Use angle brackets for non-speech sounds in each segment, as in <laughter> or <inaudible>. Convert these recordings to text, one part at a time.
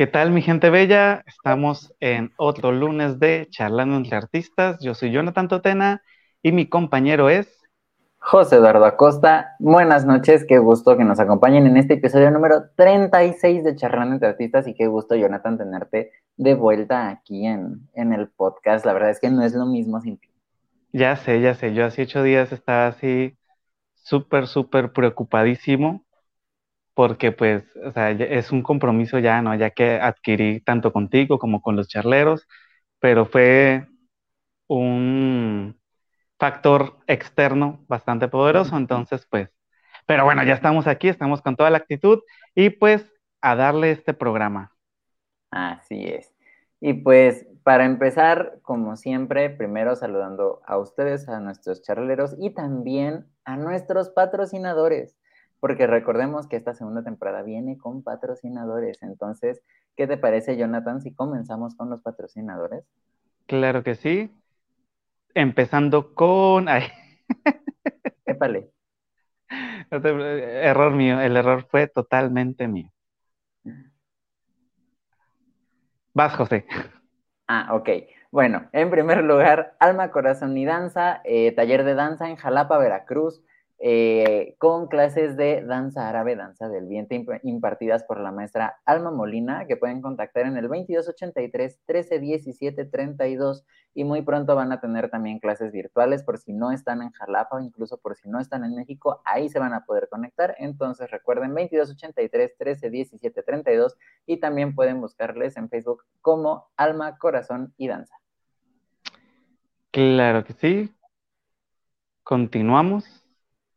¿Qué tal mi gente bella? Estamos en otro lunes de Charlando entre Artistas. Yo soy Jonathan Totena y mi compañero es... José Eduardo Acosta. Buenas noches, qué gusto que nos acompañen en este episodio número 36 de Charlando entre Artistas y qué gusto Jonathan tenerte de vuelta aquí en, en el podcast. La verdad es que no es lo mismo sin ti. Ya sé, ya sé. Yo hace ocho días estaba así súper, súper preocupadísimo porque pues, o sea, es un compromiso ya, ¿no? Ya que adquirí tanto contigo como con los charleros, pero fue un factor externo bastante poderoso, entonces pues, pero bueno, ya estamos aquí, estamos con toda la actitud y pues a darle este programa. Así es. Y pues para empezar, como siempre, primero saludando a ustedes, a nuestros charleros y también a nuestros patrocinadores porque recordemos que esta segunda temporada viene con patrocinadores. Entonces, ¿qué te parece, Jonathan, si comenzamos con los patrocinadores? Claro que sí. Empezando con... <laughs> Ay. Épale. Error mío, el error fue totalmente mío. Vas, José. Ah, ok. Bueno, en primer lugar, Alma, Corazón y Danza, eh, taller de danza en Jalapa, Veracruz. Eh, con clases de danza árabe, danza del vientre, impartidas por la maestra Alma Molina, que pueden contactar en el 2283 1317 32 y muy pronto van a tener también clases virtuales por si no están en Jalapa o incluso por si no están en México, ahí se van a poder conectar. Entonces recuerden 2283 1317 32 y también pueden buscarles en Facebook como Alma, Corazón y Danza. Claro que sí. Continuamos.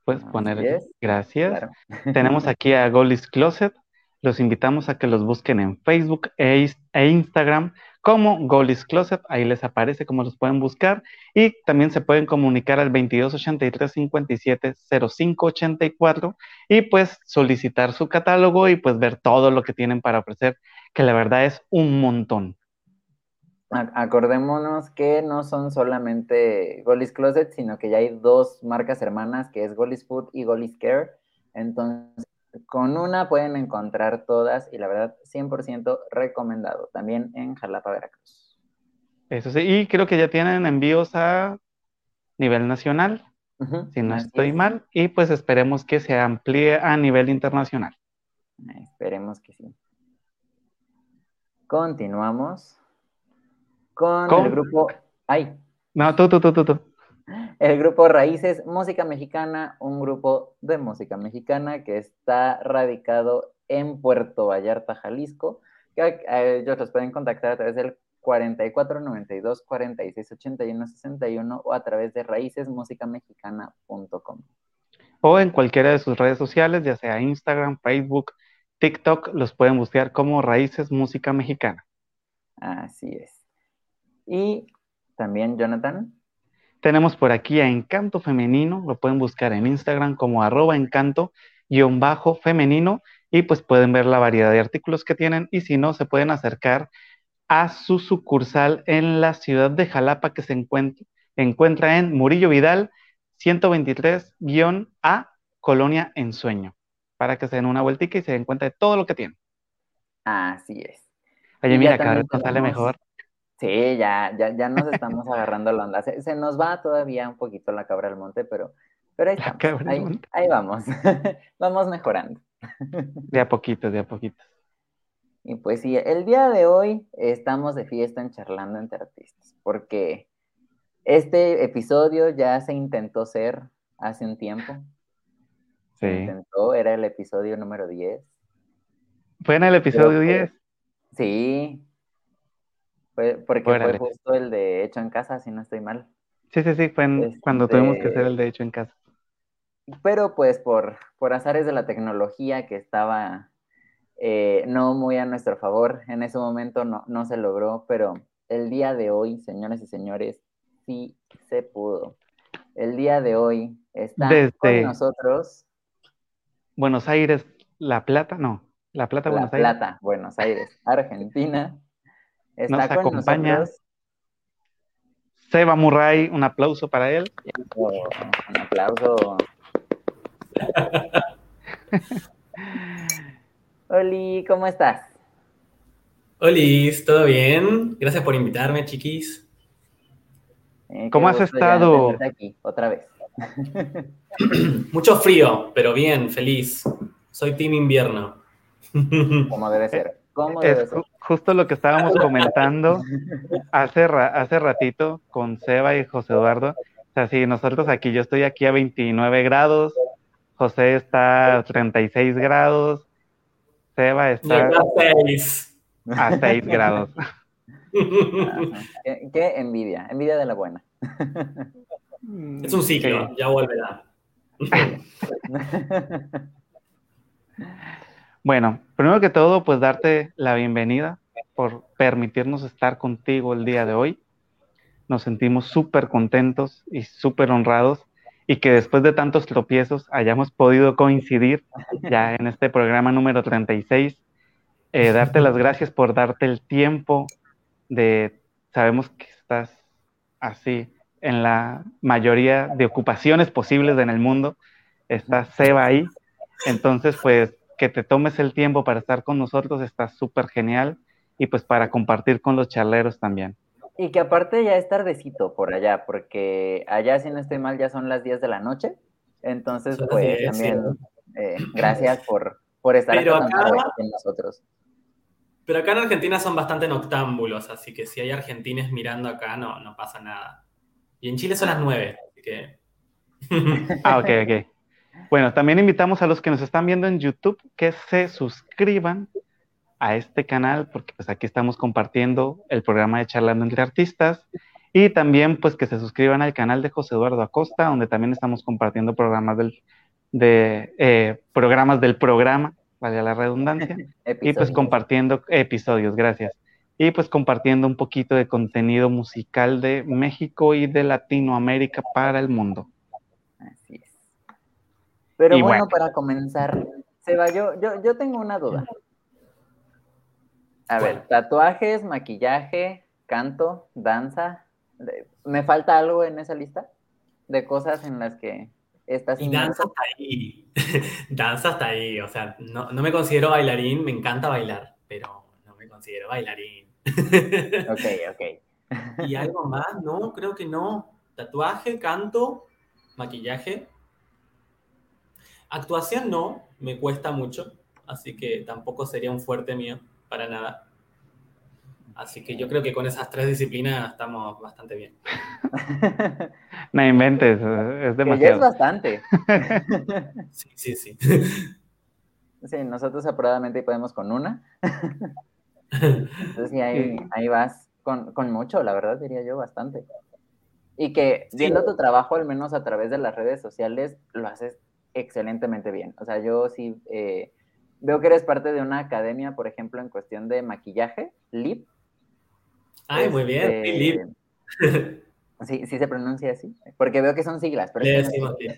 Puedes poner. Gracias. Tenemos aquí a Golis Closet. Los invitamos a que los busquen en Facebook e, e, Instagram como Golis Closet. Ahí les aparece cómo los pueden buscar. Y también se pueden comunicar al 2283 57 0584 y pues solicitar su catálogo y pues ver todo lo que tienen para ofrecer, que la verdad es un montón acordémonos que no son solamente Golis Closet, sino que ya hay dos marcas hermanas, que es Golis Food y Golis Care. Entonces, con una pueden encontrar todas y la verdad, 100% recomendado, también en Jalapa, Veracruz. Eso sí, y creo que ya tienen envíos a nivel nacional, si no estoy mal, y pues esperemos que se amplíe a nivel internacional. Esperemos que sí. Continuamos con, el grupo. ¡Ay! No, tú, tú, tú, tú, tú. El grupo Raíces Música Mexicana, un grupo de música mexicana que está radicado en Puerto Vallarta, Jalisco. Que eh, ellos los pueden contactar a través del 4492 4681 61 o a través de raícesmusicamexicana.com. O en cualquiera de sus redes sociales, ya sea Instagram, Facebook, TikTok, los pueden buscar como Raíces Música Mexicana. Así es. Y también, Jonathan. Tenemos por aquí a Encanto Femenino, lo pueden buscar en Instagram como arroba encanto-femenino y pues pueden ver la variedad de artículos que tienen y si no, se pueden acercar a su sucursal en la ciudad de Jalapa que se encuentra, encuentra en Murillo Vidal 123-A, Colonia Ensueño, para que se den una vueltica y se den cuenta de todo lo que tienen. Así es. Oye, mira, cada vez nos sale mejor. Sí, ya, ya, ya nos estamos agarrando la onda. Se, nos va todavía un poquito la cabra al monte, pero, pero ahí estamos. Ahí, vamos. <laughs> vamos mejorando. <laughs> De a poquito, de a poquito. Y pues sí, el día de hoy estamos de fiesta en Charlando entre Artistas, porque este episodio ya se intentó ser hace un tiempo. Sí. Se intentó, era el episodio número 10. ¿Fue en el episodio 10? Sí, fue porque fue justo el de hecho en casa, si no estoy mal. Sí, sí, sí, fue cuando tuvimos que hacer el de hecho en casa. Pero pues por, por azares de la tecnología que estaba eh, no muy a nuestro favor, en ese momento no, no se logró, pero el día de hoy, señores y señores, sí se pudo. El día de hoy está con nosotros. Buenos Aires, La Plata, no, La Plata, Buenos Aires. La Plata, Buenos Aires, Argentina. Está Nos acompaña Seba Murray, un aplauso para él. Un aplauso. <laughs> Oli, ¿cómo estás? Hola, ¿todo bien? Gracias por invitarme, chiquis. Eh, ¿Cómo has estado? aquí, otra vez. <laughs> Mucho frío, pero bien, feliz. Soy Team Invierno. Como debe ser. ¿Cómo Es debe ser? Ju- justo lo que estábamos comentando hace, ra- hace ratito con Seba y José Eduardo. O sea, sí, nosotros aquí, yo estoy aquí a 29 grados, José está a 36 grados, Seba está acá seis. a 6 grados. <laughs> Qué, qué envidia, envidia de la buena. Es un ciclo, Sí. ya volverá. <laughs> Bueno, primero que todo, pues darte la bienvenida por permitirnos estar contigo el día de hoy. Nos sentimos súper contentos y súper honrados y que después de tantos tropiezos hayamos podido coincidir ya en este programa número 36. Eh, darte las gracias por darte el tiempo de, sabemos que estás así en la mayoría de ocupaciones posibles en el mundo. Está Seba ahí. Entonces, pues que te tomes el tiempo para estar con nosotros está súper genial y pues para compartir con los charleros también. Y que aparte ya es tardecito por allá, porque allá, si no estoy mal, ya son las 10 de la noche. Entonces, Son pues 10, también eh, gracias por, por estar Pero acá- con nosotros. Pero acá en Argentina son bastante noctámbulos, así que si hay argentines mirando acá, no, no pasa nada. Y en Chile son las nueve, así que... Ah, ok, ok. Bueno, también invitamos a los que nos están viendo en YouTube que se suscriban a este canal porque pues aquí estamos compartiendo el programa de Charlando entre Artistas y también pues que se suscriban al canal de José Eduardo Acosta donde también estamos compartiendo programas del, de, eh, programas del programa, vale la redundancia, <laughs> y pues compartiendo episodios, gracias. Y pues compartiendo un poquito de contenido musical de México y de Latinoamérica para el mundo. Así es. Pero bueno, bueno. para comenzar, Seba, yo, yo, yo tengo una duda. A ver, tatuajes, maquillaje, canto, danza. ¿Me falta algo en esa lista de cosas en las que estás Y danza hasta ahí. <laughs> danza hasta ahí. O sea, no, no me considero bailarín, me encanta bailar, pero no me considero bailarín. <laughs> Ok, ok. ¿Y algo más? No, creo que no. Tatuaje, canto, maquillaje. Actuación no, me cuesta mucho, así que tampoco sería un fuerte mío, para nada. Así que yo creo que con esas tres disciplinas estamos bastante bien. <laughs> No inventes, es Que ya es demasiado. bastante. <laughs> Sí, sí, sí. <laughs> Sí, nosotros apuradamente podemos con una. Entonces, sí, ahí, ahí vas con, con mucho, la verdad, diría yo, bastante. Y que Sí. viendo tu trabajo, al menos a través de las redes sociales, lo haces excelentemente bien. O sea, yo sí eh, veo que eres parte de una academia, por ejemplo, en cuestión de maquillaje, LIP. Ay, muy bien. Este, Sí, Lip. <laughs> Sí, sí se pronuncia así, porque veo que son siglas. Pero Le decimos. LIP.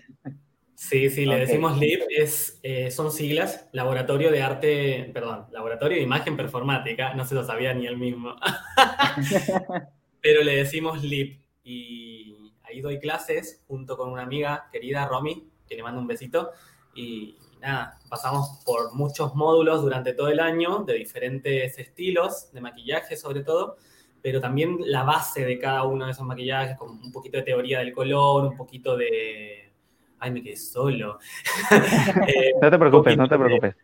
Sí, sí, le decimos LIP, es, eh, son siglas, Laboratorio de Arte, perdón, Laboratorio de Imagen Performática, no se lo sabía ni él mismo, <laughs> pero le decimos LIP y ahí doy clases junto con una amiga querida, Romy, que le mando un besito, y nada, pasamos por muchos módulos durante todo el año de diferentes estilos, de maquillaje sobre todo, pero también la base de cada uno de esos maquillajes, con un poquito de teoría del color, un poquito de... Ay, me quedé solo. <laughs> Eh, No te preocupes, no te poquito de- preocupes.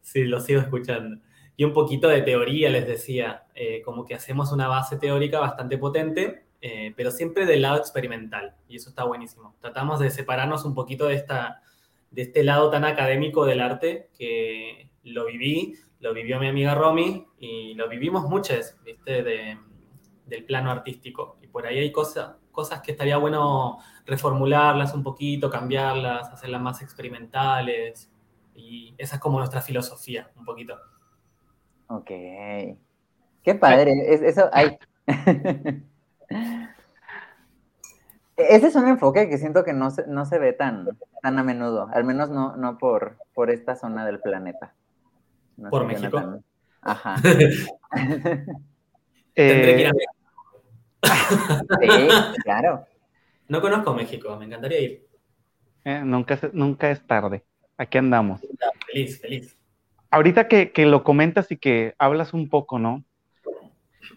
Sí, lo sigo escuchando. Y un poquito de teoría, les decía, eh, como que hacemos una base teórica bastante potente, eh, pero siempre del lado experimental, y eso está buenísimo. Tratamos de separarnos un poquito de, esta, de este lado tan académico del arte, que lo viví, lo vivió mi amiga Romy, y lo vivimos muchas, ¿viste? De- del plano artístico. Y por ahí hay cosas, cosas que estaría bueno reformularlas un poquito, cambiarlas, hacerlas más experimentales. Y esa es como nuestra filosofía, un poquito. Ok. Qué padre. Es, eso, ay. <laughs> Ese es un enfoque que siento que no se, no se ve tan, tan a menudo, al menos no, no por, por esta zona del planeta. No ¿Por México? Ajá. <laughs> Tendré que ir Eh, a México. Sí, claro. No conozco México, me encantaría ir. eh, nunca, es- nunca es tarde. Aquí andamos. Feliz, feliz. Ahorita que, que lo comentas y que hablas un poco, ¿no?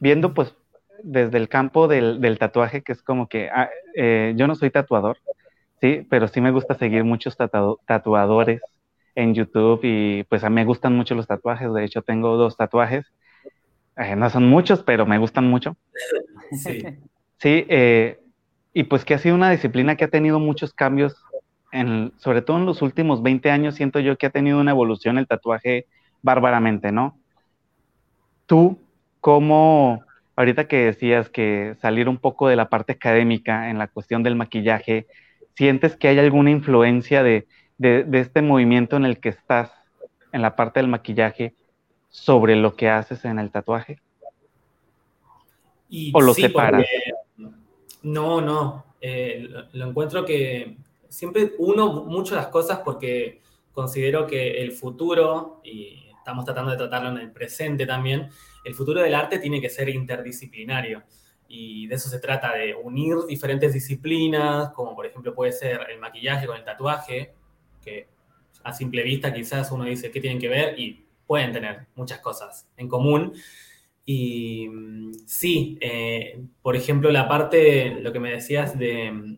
viendo pues desde el campo del, tatuaje, que es como que ah, eh, yo no soy tatuador, sí, pero sí me gusta seguir muchos tatuadores en YouTube y pues a mí me gustan mucho los tatuajes, de hecho tengo dos tatuajes, eh, no son muchos, pero me gustan mucho. <laughs> Sí. Sí, eh, y pues que ha sido una disciplina que ha tenido muchos cambios, en, sobre todo en los últimos 20 años, siento yo que ha tenido una evolución el tatuaje bárbaramente, ¿no? Tú, ¿cómo, ahorita que decías que salir un poco de la parte académica en la cuestión del maquillaje, sientes que hay alguna influencia de, este movimiento en el que estás, en la parte del maquillaje, sobre lo que haces en el tatuaje? ¿O lo separas? No, no. Eh, lo, encuentro que siempre uno mucho las cosas porque considero que el futuro, y estamos tratando de tratarlo en el presente también, el futuro del arte tiene que ser interdisciplinario. Y de eso se trata, de unir diferentes disciplinas, como por ejemplo puede ser el maquillaje con el tatuaje, que a simple vista quizás uno dice qué tienen que ver y pueden tener muchas cosas en común. Y mm, sí, eh, por ejemplo, la parte, lo que me decías de mm,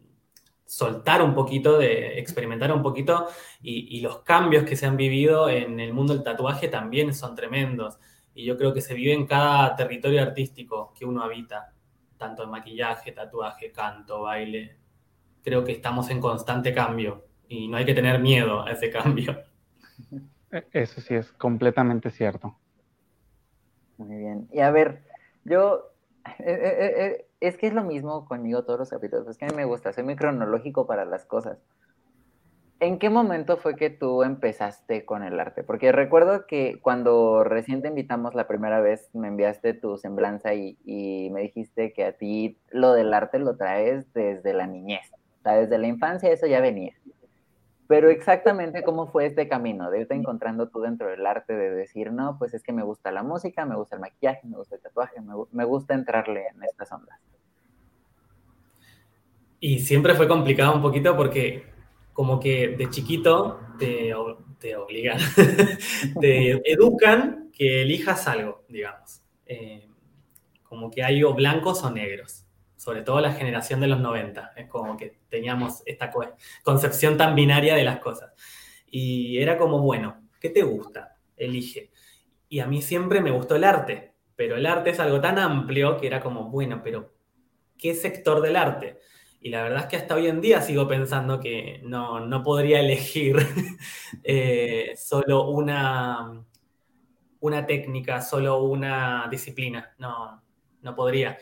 soltar un poquito, de experimentar un poquito, y, los cambios que se han vivido en el mundo del tatuaje también son tremendos. Y yo creo que se vive en cada territorio artístico que uno habita, tanto en maquillaje, tatuaje, canto, baile. Creo que estamos en constante cambio y no hay que tener miedo a ese cambio. E, eso sí es completamente cierto. Muy bien. Y a ver, yo, eh, eh, eh, es que es lo mismo conmigo todos los capítulos, es que a mí me gusta, soy muy cronológico para las cosas. ¿En qué momento fue que tú empezaste con el arte? Porque recuerdo que cuando recién te invitamos la primera vez, me enviaste tu semblanza y, me dijiste que a ti lo del arte lo traes desde la niñez, desde la infancia eso ya venía. Pero exactamente cómo fue este camino, de irte encontrando tú dentro del arte, de decir, no, pues es que me gusta la música, me gusta el maquillaje, me gusta el tatuaje, me, gusta entrarle en estas ondas. Y siempre fue complicado un poquito porque como que de chiquito te, te obligan, <laughs> te <laughs> educan que elijas algo, digamos. Eh, como que hay o blancos o negros sobre todo la generación de los 90. Es como que teníamos esta concepción tan binaria de las cosas. Y era como, bueno, ¿qué te gusta? Elige. Y a mí siempre me gustó el arte, pero el arte es algo tan amplio que era como, bueno, pero ¿qué sector del arte? Y la verdad es que hasta hoy en día sigo pensando que no, podría elegir <laughs> eh, solo una, una técnica, solo una disciplina. No, no podría.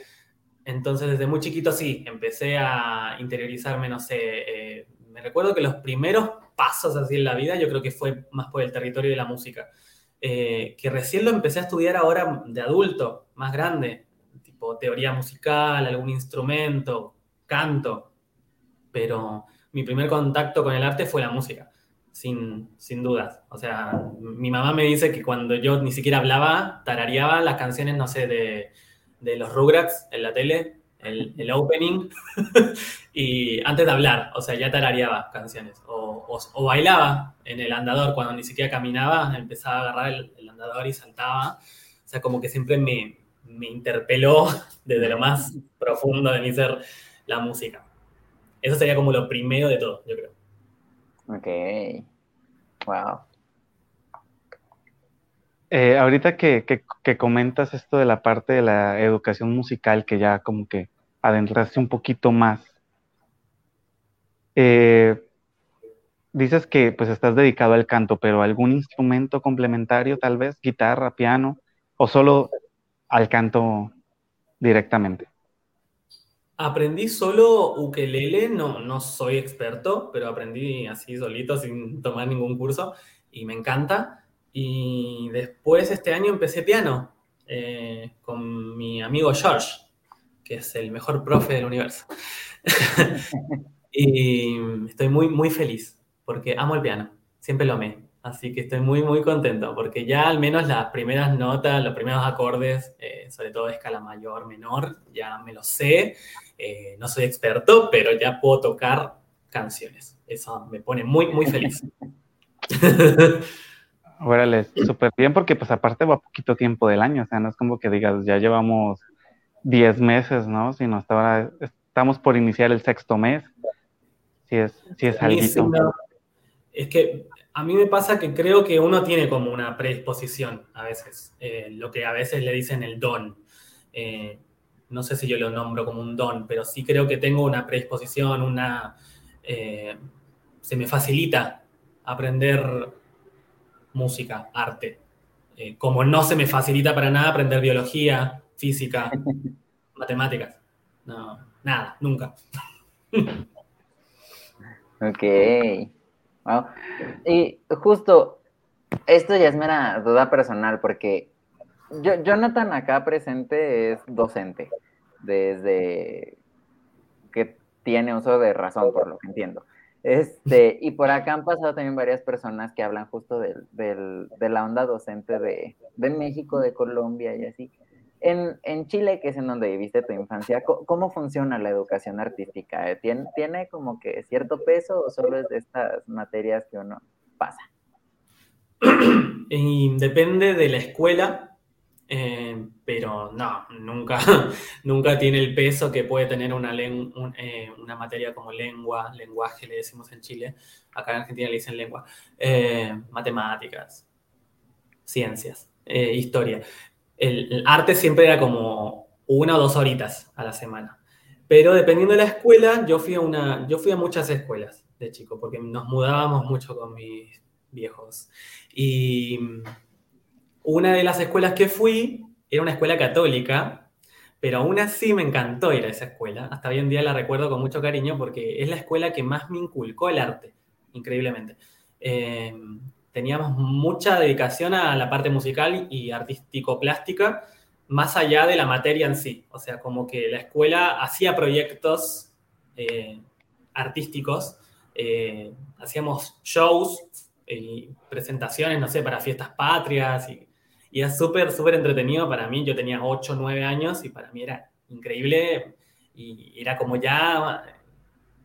Entonces, desde muy chiquito sí, empecé a interiorizarme, no sé, eh, me recuerdo que los primeros pasos así en la vida, yo creo que fue más por el territorio de la música, eh, que recién lo empecé a estudiar ahora de adulto, más grande, tipo teoría musical, algún instrumento, canto, pero mi primer contacto con el arte fue la música, sin, sin dudas. O sea, mi mamá me dice que cuando yo ni siquiera hablaba, tarareaba las canciones, no sé, de de los Rugrats en la tele, el, el opening, <laughs> y antes de hablar, o sea, ya tarareaba canciones, o, o, bailaba en el andador cuando ni siquiera caminaba, empezaba a agarrar el, andador y saltaba, o sea, como que siempre me, me interpeló <laughs> desde lo más profundo de mi ser la música. Eso sería como lo primero de todo, yo creo. Ok. Wow. Eh, ahorita que, comentas esto de la parte de la educación musical, que ya como que adentraste un poquito más, eh, dices que pues estás dedicado al canto, pero algún instrumento complementario, tal vez, guitarra, piano, o solo al canto directamente. Aprendí solo ukelele, no, no soy experto, pero aprendí así solito, sin tomar ningún curso, y me encanta. Y después este año empecé piano eh, con mi amigo George, que es el mejor profe del universo. <laughs> y estoy muy, muy feliz porque amo el piano, siempre lo amé. Así que estoy muy, muy contento porque ya al menos las primeras notas, los primeros acordes, eh, sobre todo de escala mayor, menor, ya me lo sé. Eh, no soy experto, pero ya puedo tocar canciones. Eso me pone muy, muy feliz. <laughs> Órale, súper bien porque pues aparte va poquito tiempo del año, o sea, no es como que digas, ya llevamos 10 meses, ¿no? Sino hasta ahora estamos por iniciar el sexto mes. Si es, si es algo. Es que a mí me pasa que creo que uno tiene como una predisposición a veces, eh, lo que a veces le dicen el don. Eh, no sé si yo lo nombro como un don, pero sí creo que tengo una predisposición, una... Eh, se me facilita aprender música, arte. como no se me facilita para nada aprender biología, física, <laughs> matemáticas. No, nada, nunca. ok. Y justo, esto ya es mera duda personal, porque yo, Jonathan acá presente es docente, desde que tiene uso de razón, por lo que entiendo. Este, y por acá han pasado también varias personas que hablan justo del, de la onda docente de, de México, de Colombia y así. En, Chile, que es en donde viviste tu infancia, ¿cómo, funciona la educación artística? ¿Tiene, ¿Tiene como que cierto peso o solo es de estas materias que uno pasa? <clears throat> depende de la escuela, eh, pero no, nunca, <laughs> nunca tiene el peso que puede tener una, eh, una materia como lengua, lenguaje, le decimos en Chile, acá en Argentina le dicen lengua, eh, matemáticas, ciencias, historia el, arte siempre era como una o dos horitas a la semana. Pero dependiendo de la escuela, yo fui a, una, yo fui a muchas escuelas de chico, porque nos mudábamos mucho con mis viejos. Y una de las escuelas que fui era una escuela católica, pero aún así me encantó ir a esa escuela. Hasta hoy en día la recuerdo con mucho cariño porque es la escuela que más me inculcó el arte, increíblemente. Eh, teníamos mucha dedicación a la parte musical y artístico-plástica, más allá de la materia en sí. O sea, como que la escuela hacía proyectos eh, artísticos, eh, hacíamos shows y presentaciones, no sé, para fiestas patrias y, y era súper, súper entretenido para mí. Yo tenía 8, 9 años y para mí era increíble y era como ya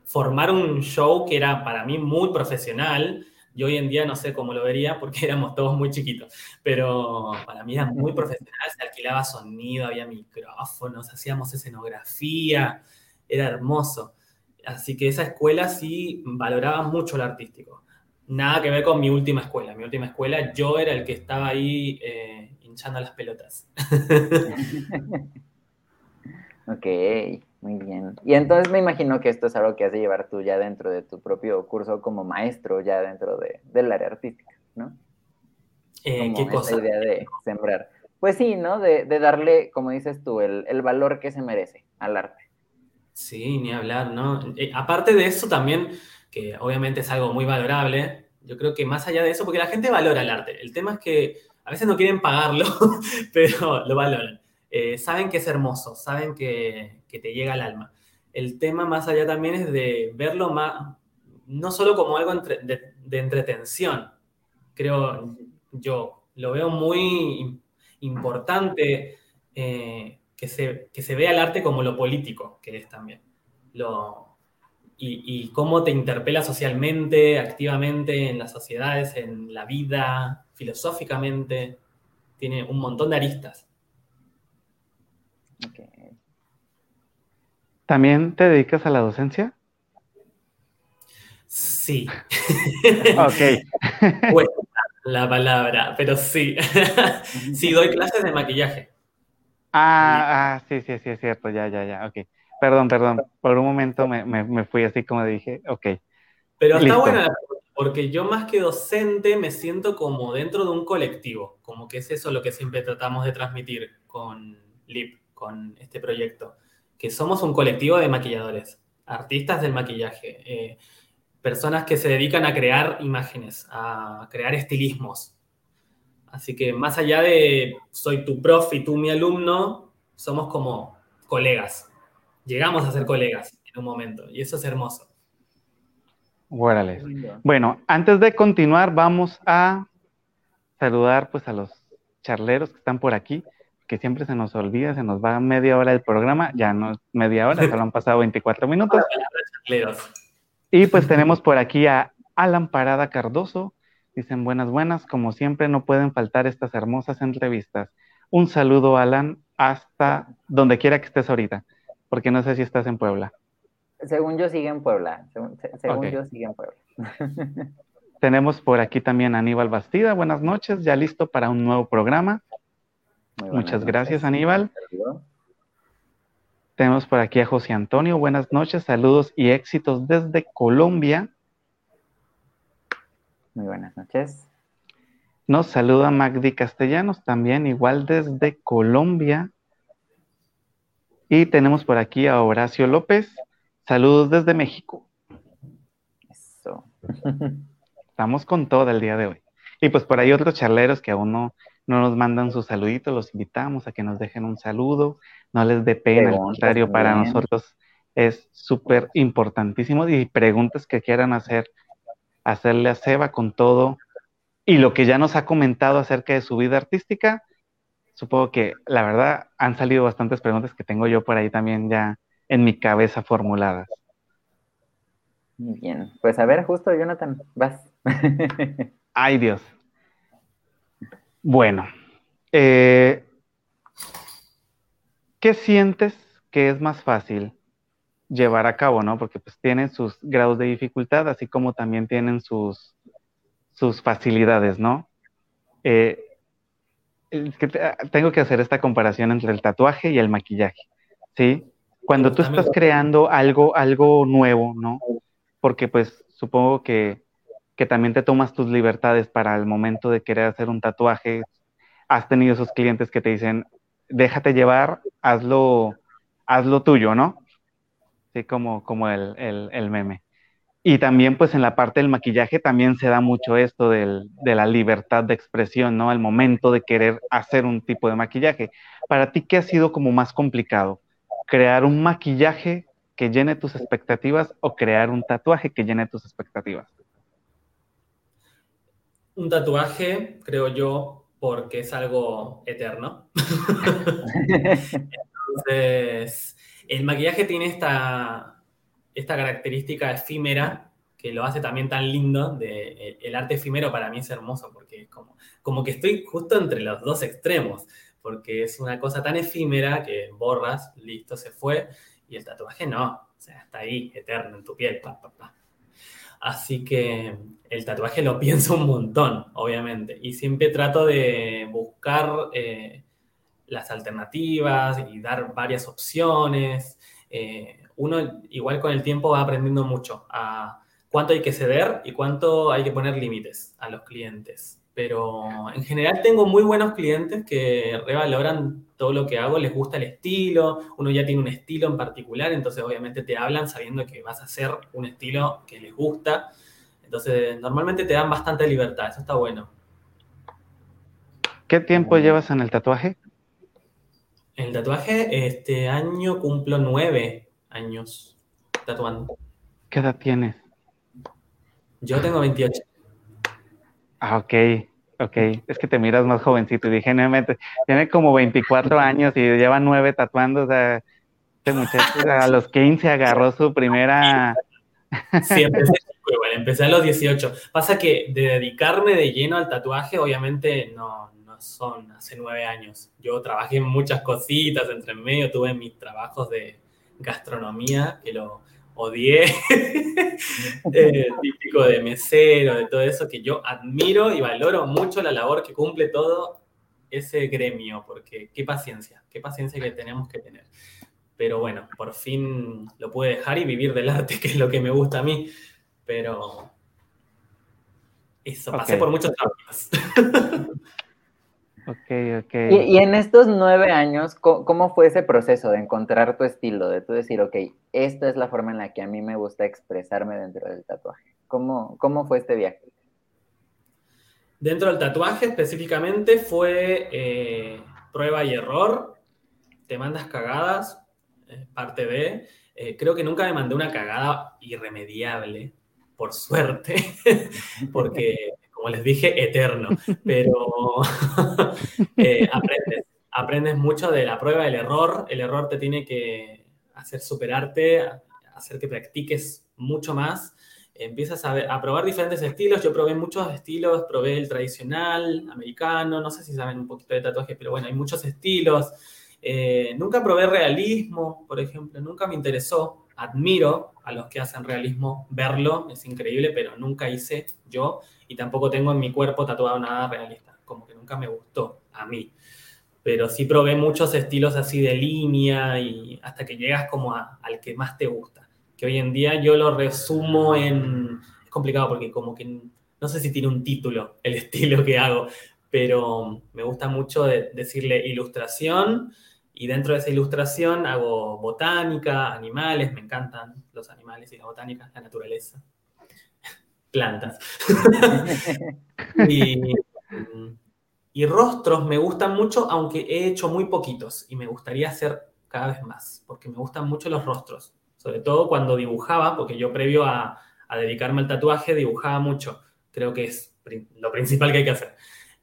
formar un show que era para mí muy profesional yo hoy en día no sé cómo lo vería porque <laughs> éramos todos muy chiquitos, pero para mí era muy profesional, se alquilaba sonido, había micrófonos, hacíamos escenografía, era hermoso. Así que esa escuela sí valoraba mucho lo artístico. Nada que ver con mi última escuela. Mi última escuela yo era el que estaba ahí eh, hinchando las pelotas. <laughs> ok. Muy bien. Y entonces me imagino que esto es algo que has de llevar tú ya dentro de tu propio curso como maestro, ya dentro de, del área artística, ¿no? Eh, ¿Qué cosa? idea de sembrar. Pues sí, ¿no? De, darle, como dices tú, el, valor que se merece al arte. Sí, ni hablar, ¿no? Eh, aparte de eso también, que obviamente es algo muy valorable, yo creo que más allá de eso, porque la gente valora el arte, el tema es que a veces no quieren pagarlo, <laughs> pero lo valoran. Eh, saben que es hermoso, saben que, te llega al alma. El tema más allá también es de verlo más, no solo como algo de, entretención, creo yo, lo veo muy importante eh, que, se, que se vea el arte como lo político que es también. Lo, y, y, cómo te interpela socialmente, activamente en las sociedades, en la vida, filosóficamente. Tiene un montón de aristas. ¿También te dedicas a la docencia? Sí. ok. <laughs> Bueno, la palabra, pero sí. <laughs> sí, doy clases de maquillaje. Ah, ah, sí, sí, sí, es cierto, ya, ya, ya, ok. Perdón, perdón, por un momento me, fui así como dije, ok. Pero está buena porque yo más que docente me siento como dentro de un colectivo, como que es eso lo que siempre tratamos de transmitir con LIP con este proyecto, que somos un colectivo de maquilladores, artistas del maquillaje, eh, personas que se dedican a crear imágenes, a crear estilismos. Así que más allá de soy tu prof y tú mi alumno, somos como colegas. Llegamos a ser colegas en un momento y eso es hermoso. Bueno, antes de continuar, vamos a saludar pues a los charleros que están por aquí que siempre se nos olvida, se nos va media hora el programa, ya no es media hora, solo han pasado 24 minutos. <laughs> Y pues tenemos por aquí a Alan Parada Cardoso, Dicen buenas, buenas, como siempre no pueden faltar estas hermosas entrevistas. Un saludo, Alan, hasta donde quiera que estés ahorita, porque no sé si estás en Puebla. Según yo sigue en Puebla, según, yo sigue en Puebla. <laughs> Tenemos por aquí también a Aníbal Bastida. Buenas noches, ya listo para un nuevo programa. Muchas gracias, Aníbal. Tenemos por aquí a José Antonio. Buenas noches, saludos y éxitos desde Colombia. Muy buenas noches. Nos saluda Magdi Castellanos, también igual desde Colombia. Y tenemos por aquí a Horacio López. Saludos desde México. Eso. Estamos con todo el día de hoy. Y pues por ahí otros charleros que aún no, nos mandan sus saluditos, los invitamos a que nos dejen un saludo. No les dé pena, al contrario, para nosotros es súper importantísimo. Y preguntas que quieran hacer hacerle a Seba con todo y lo que ya nos ha comentado acerca de su vida artística, supongo que la verdad han salido bastantes preguntas que tengo yo por ahí también ya en mi cabeza formuladas. Muy bien, pues a ver, justo Jonathan, vas. <laughs> Ay Dios. Bueno, eh, ¿qué sientes que es más fácil? llevar a cabo, ¿no? Porque pues tienen sus grados de dificultad, así como también tienen sus, sus facilidades, ¿no? Eh, tengo que hacer esta comparación entre el tatuaje y el maquillaje, ¿sí? Cuando tú estás creando algo, algo nuevo, ¿no? Porque pues supongo que, que también te tomas tus libertades para el momento de querer hacer un tatuaje. Has tenido esos clientes que te dicen, déjate llevar, hazlo, hazlo tuyo, ¿no? como, como el, el, meme. Y también pues en la parte del maquillaje también se da mucho esto del, de la libertad de expresión, ¿no? Al momento de querer hacer un tipo de maquillaje. Para ti, ¿qué ha sido como más complicado? ¿Crear un maquillaje que llene tus expectativas o crear un tatuaje que llene tus expectativas? Un tatuaje, creo yo, porque es algo eterno. <laughs> Entonces, el maquillaje tiene esta, esta característica efímera que lo hace también tan lindo. De, el, arte efímero para mí es hermoso porque es como, como que estoy justo entre los dos extremos, porque es una cosa tan efímera que borras, listo, se fue, y el tatuaje no, o sea, está ahí, eterno en tu piel, Así que el tatuaje lo pienso un montón, obviamente, y siempre trato de buscar eh, las alternativas y dar varias opciones. Eh, uno igual con el tiempo va aprendiendo mucho a cuánto hay que ceder y cuánto hay que poner límites a los clientes. Pero en general tengo muy buenos clientes que revaloran todo lo que hago, les gusta el estilo, uno ya tiene un estilo en particular, entonces obviamente te hablan sabiendo que vas a hacer un estilo que les gusta. Entonces normalmente te dan bastante libertad, eso está bueno. ¿Qué tiempo llevas en el tatuaje? El tatuaje, este año cumplo nueve años tatuando. ¿Qué edad tienes? Yo tengo 28. Ah, ok, ok. Es que te miras más jovencito y dije, tiene como 24 años y lleva nueve tatuando. O sea, este muchacho a los 15 agarró su primera... Sí, empecé, empecé a los 18. Pasa que de dedicarme de lleno al tatuaje, obviamente no, son hace nueve años. Yo trabajé en muchas cositas entre medio, tuve mis trabajos de gastronomía, que lo odié, <laughs> eh, típico de mesero, de todo eso, que yo admiro y valoro mucho la labor que cumple todo ese gremio, porque qué paciencia, qué paciencia que tenemos que tener. Pero bueno, por fin lo pude dejar y vivir del arte, <laughs> que es lo que me gusta a mí. Pero eso, pasé por muchos trabajos. <laughs> Ok, ok. Y, en estos nueve años, ¿cómo, fue ese proceso de encontrar tu estilo, de tú decir, ok, esta es la forma en la que a mí me gusta expresarme dentro del tatuaje? ¿Cómo, cómo fue este viaje? Dentro del tatuaje específicamente fue eh, prueba y error, te mandas cagadas, eh, parte de, eh, creo que nunca me mandé una cagada irremediable, por suerte, <laughs> porque como les dije, eterno, pero <laughs> eh, aprendes, mucho de la prueba del error, el error te tiene que hacer superarte, hacer que practiques mucho más. Empiezas a, probar diferentes estilos. Yo probé muchos estilos, probé el tradicional, americano, no sé si saben un poquito de tatuaje, pero bueno, hay muchos estilos. Eh, nunca probé realismo, por ejemplo, nunca me interesó. Admiro a los que hacen realismo, verlo. Es increíble, pero nunca hice yo y tampoco tengo en mi cuerpo tatuado nada realista, como que nunca me gustó a mí. Pero sí probé muchos estilos así de línea y hasta que llegas como al que más te gusta que hoy en día yo lo resumo en... Es complicado porque como que no sé si tiene un título el <laughs> estilo que hago, pero me gusta mucho decirle ilustración y dentro de esa ilustración hago botánica, animales, me encantan los animales y la botánica, la naturaleza, plantas. <laughs> y, y rostros me gustan mucho, aunque he hecho muy poquitos y me gustaría hacer cada vez más, porque me gustan mucho los rostros sobre todo cuando dibujaba, porque yo previo a, dedicarme al tatuaje dibujaba mucho, creo que es lo principal que hay que hacer.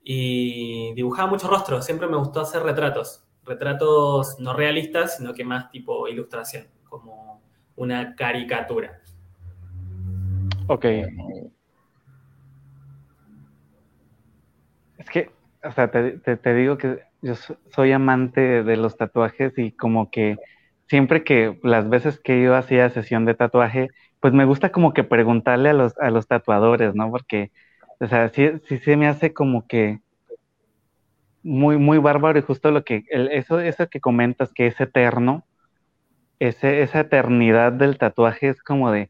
Y dibujaba muchos rostros, siempre me gustó hacer retratos, retratos no realistas, sino que más tipo ilustración, como una caricatura. Ok. Es que, o sea, te, te digo que yo soy amante de los tatuajes y como que siempre que las veces que yo hacía sesión de tatuaje, pues me gusta como que preguntarle a los, a los tatuadores, ¿no? Porque, o sea, sí, sí se me hace como que muy, muy bárbaro y justo lo que, eso, eso que comentas que es eterno, ese, esa eternidad del tatuaje es como de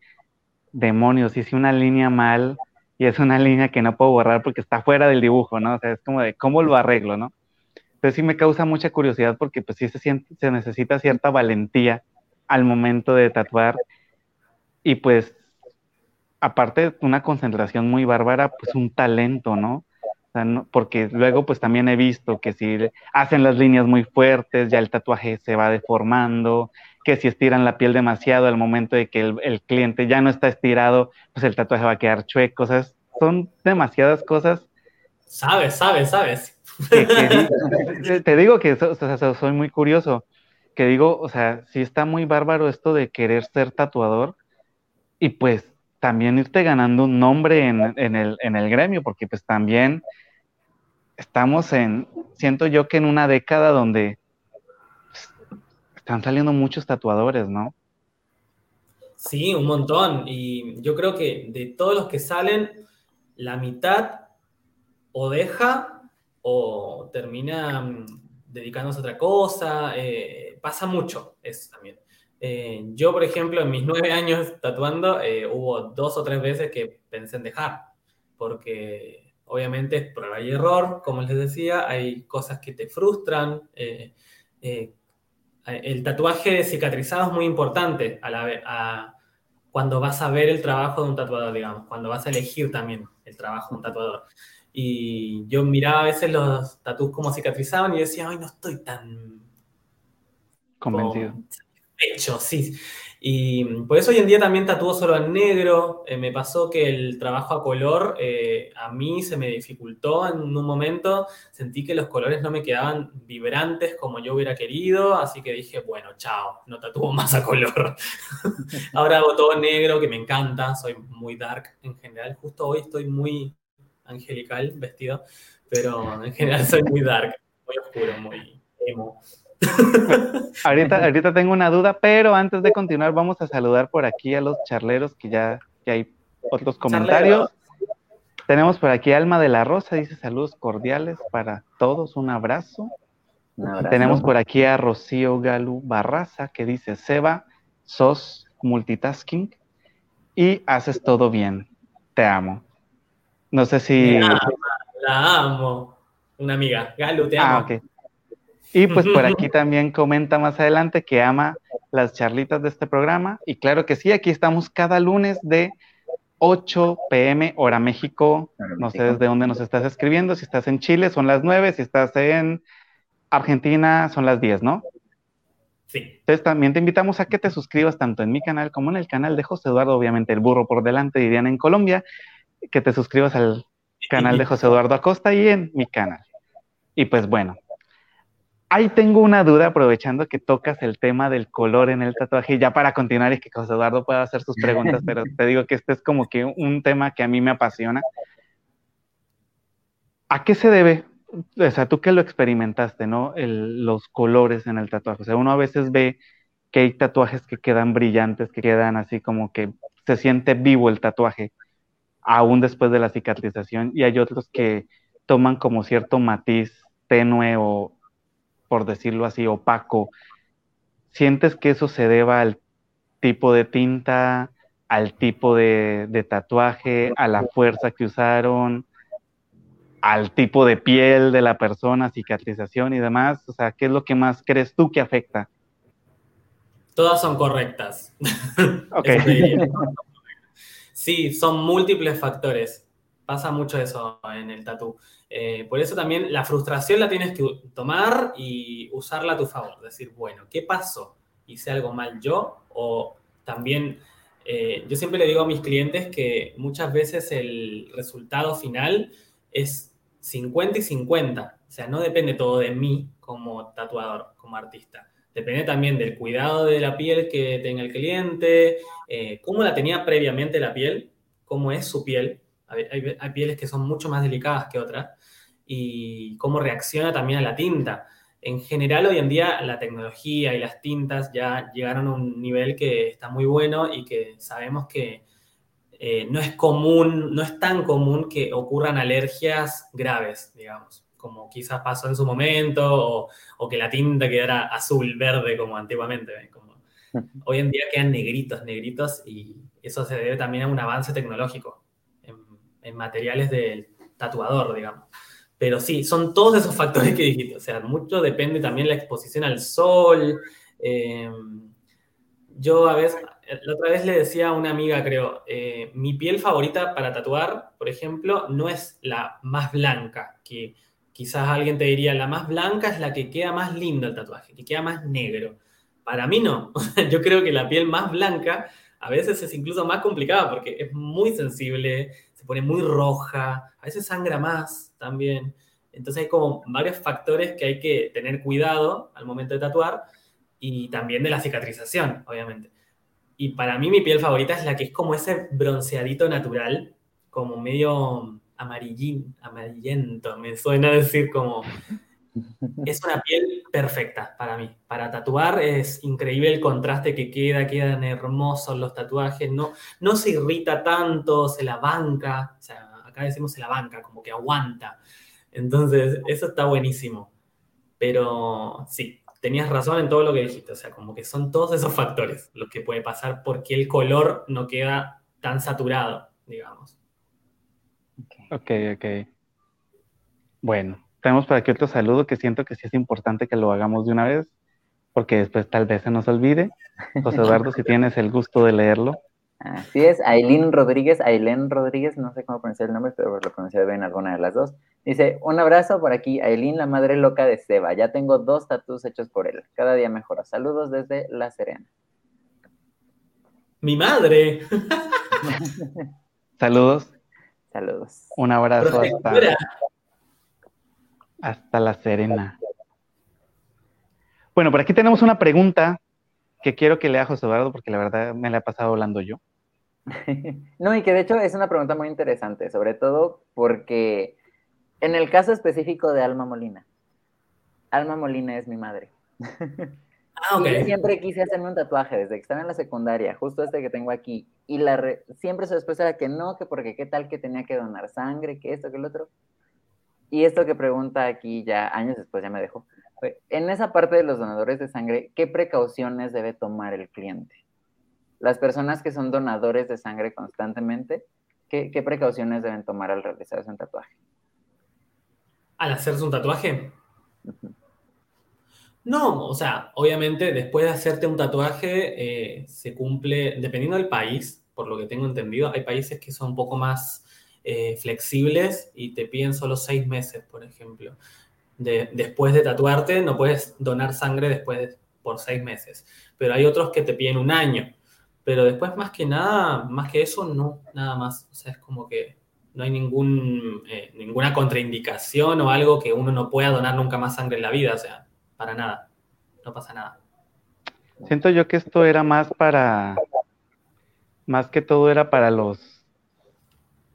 demonios, hice una línea mal y es una línea que no puedo borrar porque está fuera del dibujo, ¿no? O sea, es como de cómo lo arreglo, ¿no? Entonces sí me causa mucha curiosidad porque pues sí se, siente, se necesita cierta valentía al momento de tatuar y pues aparte una concentración muy bárbara, pues un talento, ¿no? porque luego pues también he visto que si hacen las líneas muy fuertes, ya el tatuaje se va deformando, que si estiran la piel demasiado al momento de que el, cliente ya no está estirado, pues el tatuaje va a quedar chueco, o sea, son demasiadas cosas. Sabes, sabes, sabes te digo que soy muy curioso, que digo, o sea, sí está muy bárbaro esto de querer ser tatuador y pues también irte ganando un nombre en, el, en el gremio, porque pues también estamos en, siento yo que en una década donde están saliendo muchos tatuadores, ¿no? Sí, un montón. Y yo creo que de todos los que salen, la mitad o deja o termina mm, dedicándose a otra cosa, eh, pasa mucho eso también. Eh, yo, por ejemplo, en mis nueve años tatuando, eh, hubo dos o tres veces que pensé en dejar, porque obviamente es prueba y error, como les decía, hay cosas que te frustran. El tatuaje cicatrizado es muy importante a la, cuando vas a ver el trabajo de un tatuador, digamos, cuando vas a elegir también el trabajo de un tatuador. Y yo miraba a veces los tatuos como cicatrizaban y decía, ay, no estoy tan convencido. Hecho, sí. Y por eso hoy en día también tatúo solo en negro. Eh, me pasó que el trabajo a color eh, a mí se me dificultó en un momento. Sentí que los colores no me quedaban vibrantes como yo hubiera querido, así que dije, bueno, chao, no tatúo <laughs> más a color. <laughs> Ahora hago todo negro, que me encanta, soy muy dark en general. Justo hoy estoy muy angelical vestido, pero en general soy muy dark, muy oscuro, muy emo. <laughs> ahorita, ahorita tengo una duda, pero antes de continuar vamos a saludar por aquí a los charleros que ya que hay otros comentarios. Tenemos por aquí Alma de la Rosa, dice saludos cordiales para todos, un abrazo. Tenemos por aquí a Rocío Galu Barraza que dice, Seba, sos multitasking y haces todo bien, te amo. No sé si. La, amo. Una amiga. Galo, te ah, amo. Ah, Y pues por aquí también comenta más adelante que ama las charlitas de este programa. Y claro que sí, aquí estamos cada lunes de 8 pm, hora México. No sé desde dónde nos estás escribiendo. Si estás en Chile, son las 9. Si estás en Argentina, son las 10, ¿no? Sí. Entonces también te invitamos a que te suscribas tanto en mi canal como en el canal de José Eduardo, obviamente el burro por delante, dirían en Colombia que te suscribas al canal de José Eduardo Acosta y en mi canal. Y pues bueno, Ahí tengo una duda, aprovechando que tocas el tema del color en el tatuaje, ya para continuar y que José Eduardo pueda hacer sus preguntas, pero te digo que este es como que un tema que a mí me apasiona. ¿A qué se debe? O sea, tú que lo experimentaste, ¿no? los colores en el tatuaje. O sea, uno a veces ve que hay tatuajes que quedan brillantes, que quedan así como que se siente vivo el tatuaje, aún después de la cicatrización, y hay otros que toman como cierto matiz tenue o por decirlo así, opaco, ¿sientes que eso se deba al tipo de tinta, al tipo de, tatuaje, a la fuerza que usaron, al tipo de piel de la persona, cicatrización y demás? O sea, ¿qué es lo que más crees tú que afecta? Todas son correctas. <laughs> Ok. <laughs> sí, son múltiples factores. Pasa mucho eso en el tatu. Eh, por eso también la frustración la tienes que tomar y usarla a tu favor. Decir, bueno, ¿qué pasó? ¿Hice algo mal yo? O también, eh, yo siempre le digo a mis clientes que muchas veces el resultado final es 50 y 50. O sea, no depende todo de mí como tatuador, como artista. Depende también del cuidado de la piel que tenga el cliente, eh, cómo la tenía previamente la piel, cómo es su piel. Hay, hay, pieles que son mucho más delicadas que otras y cómo reacciona también a la tinta. En general, hoy en día la tecnología y las tintas ya llegaron a un nivel que está muy bueno y que sabemos que eh, no es común, no es tan común que ocurran alergias graves, digamos, como quizás pasó en su momento, o, que la tinta quedara azul, verde, como antiguamente. hoy en día quedan negritos, negritos, y eso se debe también a un avance tecnológico en, materiales del tatuador, digamos. Pero sí, son todos esos factores que dijiste. O sea, mucho depende también la exposición al sol. Em, yo a veces, la otra vez le decía a una amiga, creo, eh, mi piel favorita para tatuar, por ejemplo, no es la más blanca, que quizás alguien te diría, la más blanca es la que queda más lindo el tatuaje, que queda más negro. Para mí no. <laughs> Yo creo que la piel más blanca a veces es incluso más complicada porque es muy sensible, se pone muy roja, a veces sangra más también. Entonces hay como varios factores que hay que tener cuidado al momento de tatuar y también de la cicatrización, obviamente. Y para mí mi piel favorita es la que es como ese bronceadito natural, como medio amarillín, amarillento, me suena decir como... Es una piel perfecta para mí. Para tatuar es increíble el contraste que queda, quedan hermosos los tatuajes, no, no se irrita tanto, se la banca, o sea, acá decimos se la banca, como que aguanta. Entonces, eso está buenísimo. Pero sí, tenías razón en todo lo que dijiste, o sea, como que son todos esos factores los que puede pasar porque el color no queda tan saturado, digamos. Ok, ok. Bueno, tenemos por aquí otro saludo que siento que sí es importante que lo hagamos de una vez, porque después tal vez se nos olvide. José <laughs> Eduardo, si tienes el gusto de leerlo. Así es, Aileen Rodríguez, Aileen Rodríguez, no sé cómo pronunciar el nombre, pero lo pronuncié bien alguna de las dos. Dice, un abrazo por aquí, Aileen, la madre loca de Seba. Ya tengo dos tatuos hechos por él. Cada día mejora. Saludos desde La Serena. Mi madre. <laughs> Saludos. Saludos. Un abrazo hasta, hasta La Serena. Bueno, por aquí tenemos una pregunta que quiero que lea José Eduardo porque la verdad me la he pasado hablando yo. <laughs> no, y que de hecho es una pregunta muy interesante, sobre todo porque en el caso específico de Alma Molina, Alma Molina es mi madre. Ah, okay. siempre quise hacerme un tatuaje desde que estaba en la secundaria, justo este que tengo aquí. Y la siempre su respuesta era que no, que porque qué tal que tenía que donar sangre, que esto, que el otro. Y esto que pregunta aquí ya años después ya me dejó. En esa parte de los donadores de sangre, ¿qué precauciones debe tomar el cliente? Las personas que son donadores de sangre constantemente, ¿qué, precauciones deben tomar al realizarse un tatuaje? ¿Al hacerse un tatuaje? No, o sea, obviamente después de hacerte un tatuaje eh, se cumple, dependiendo del país, por lo que tengo entendido, hay países que son un poco más eh, flexibles y te piden solo seis meses, por ejemplo. después de tatuarte no puedes donar sangre después por seis meses, pero hay otros que te piden un año. Pero después, más que nada, más que eso, no, nada más. O sea, es como que no hay ningún, eh, ninguna contraindicación o algo que uno no pueda donar nunca más sangre en la vida. O sea, para nada, no pasa nada. Siento yo que esto era más para, más que todo era para los,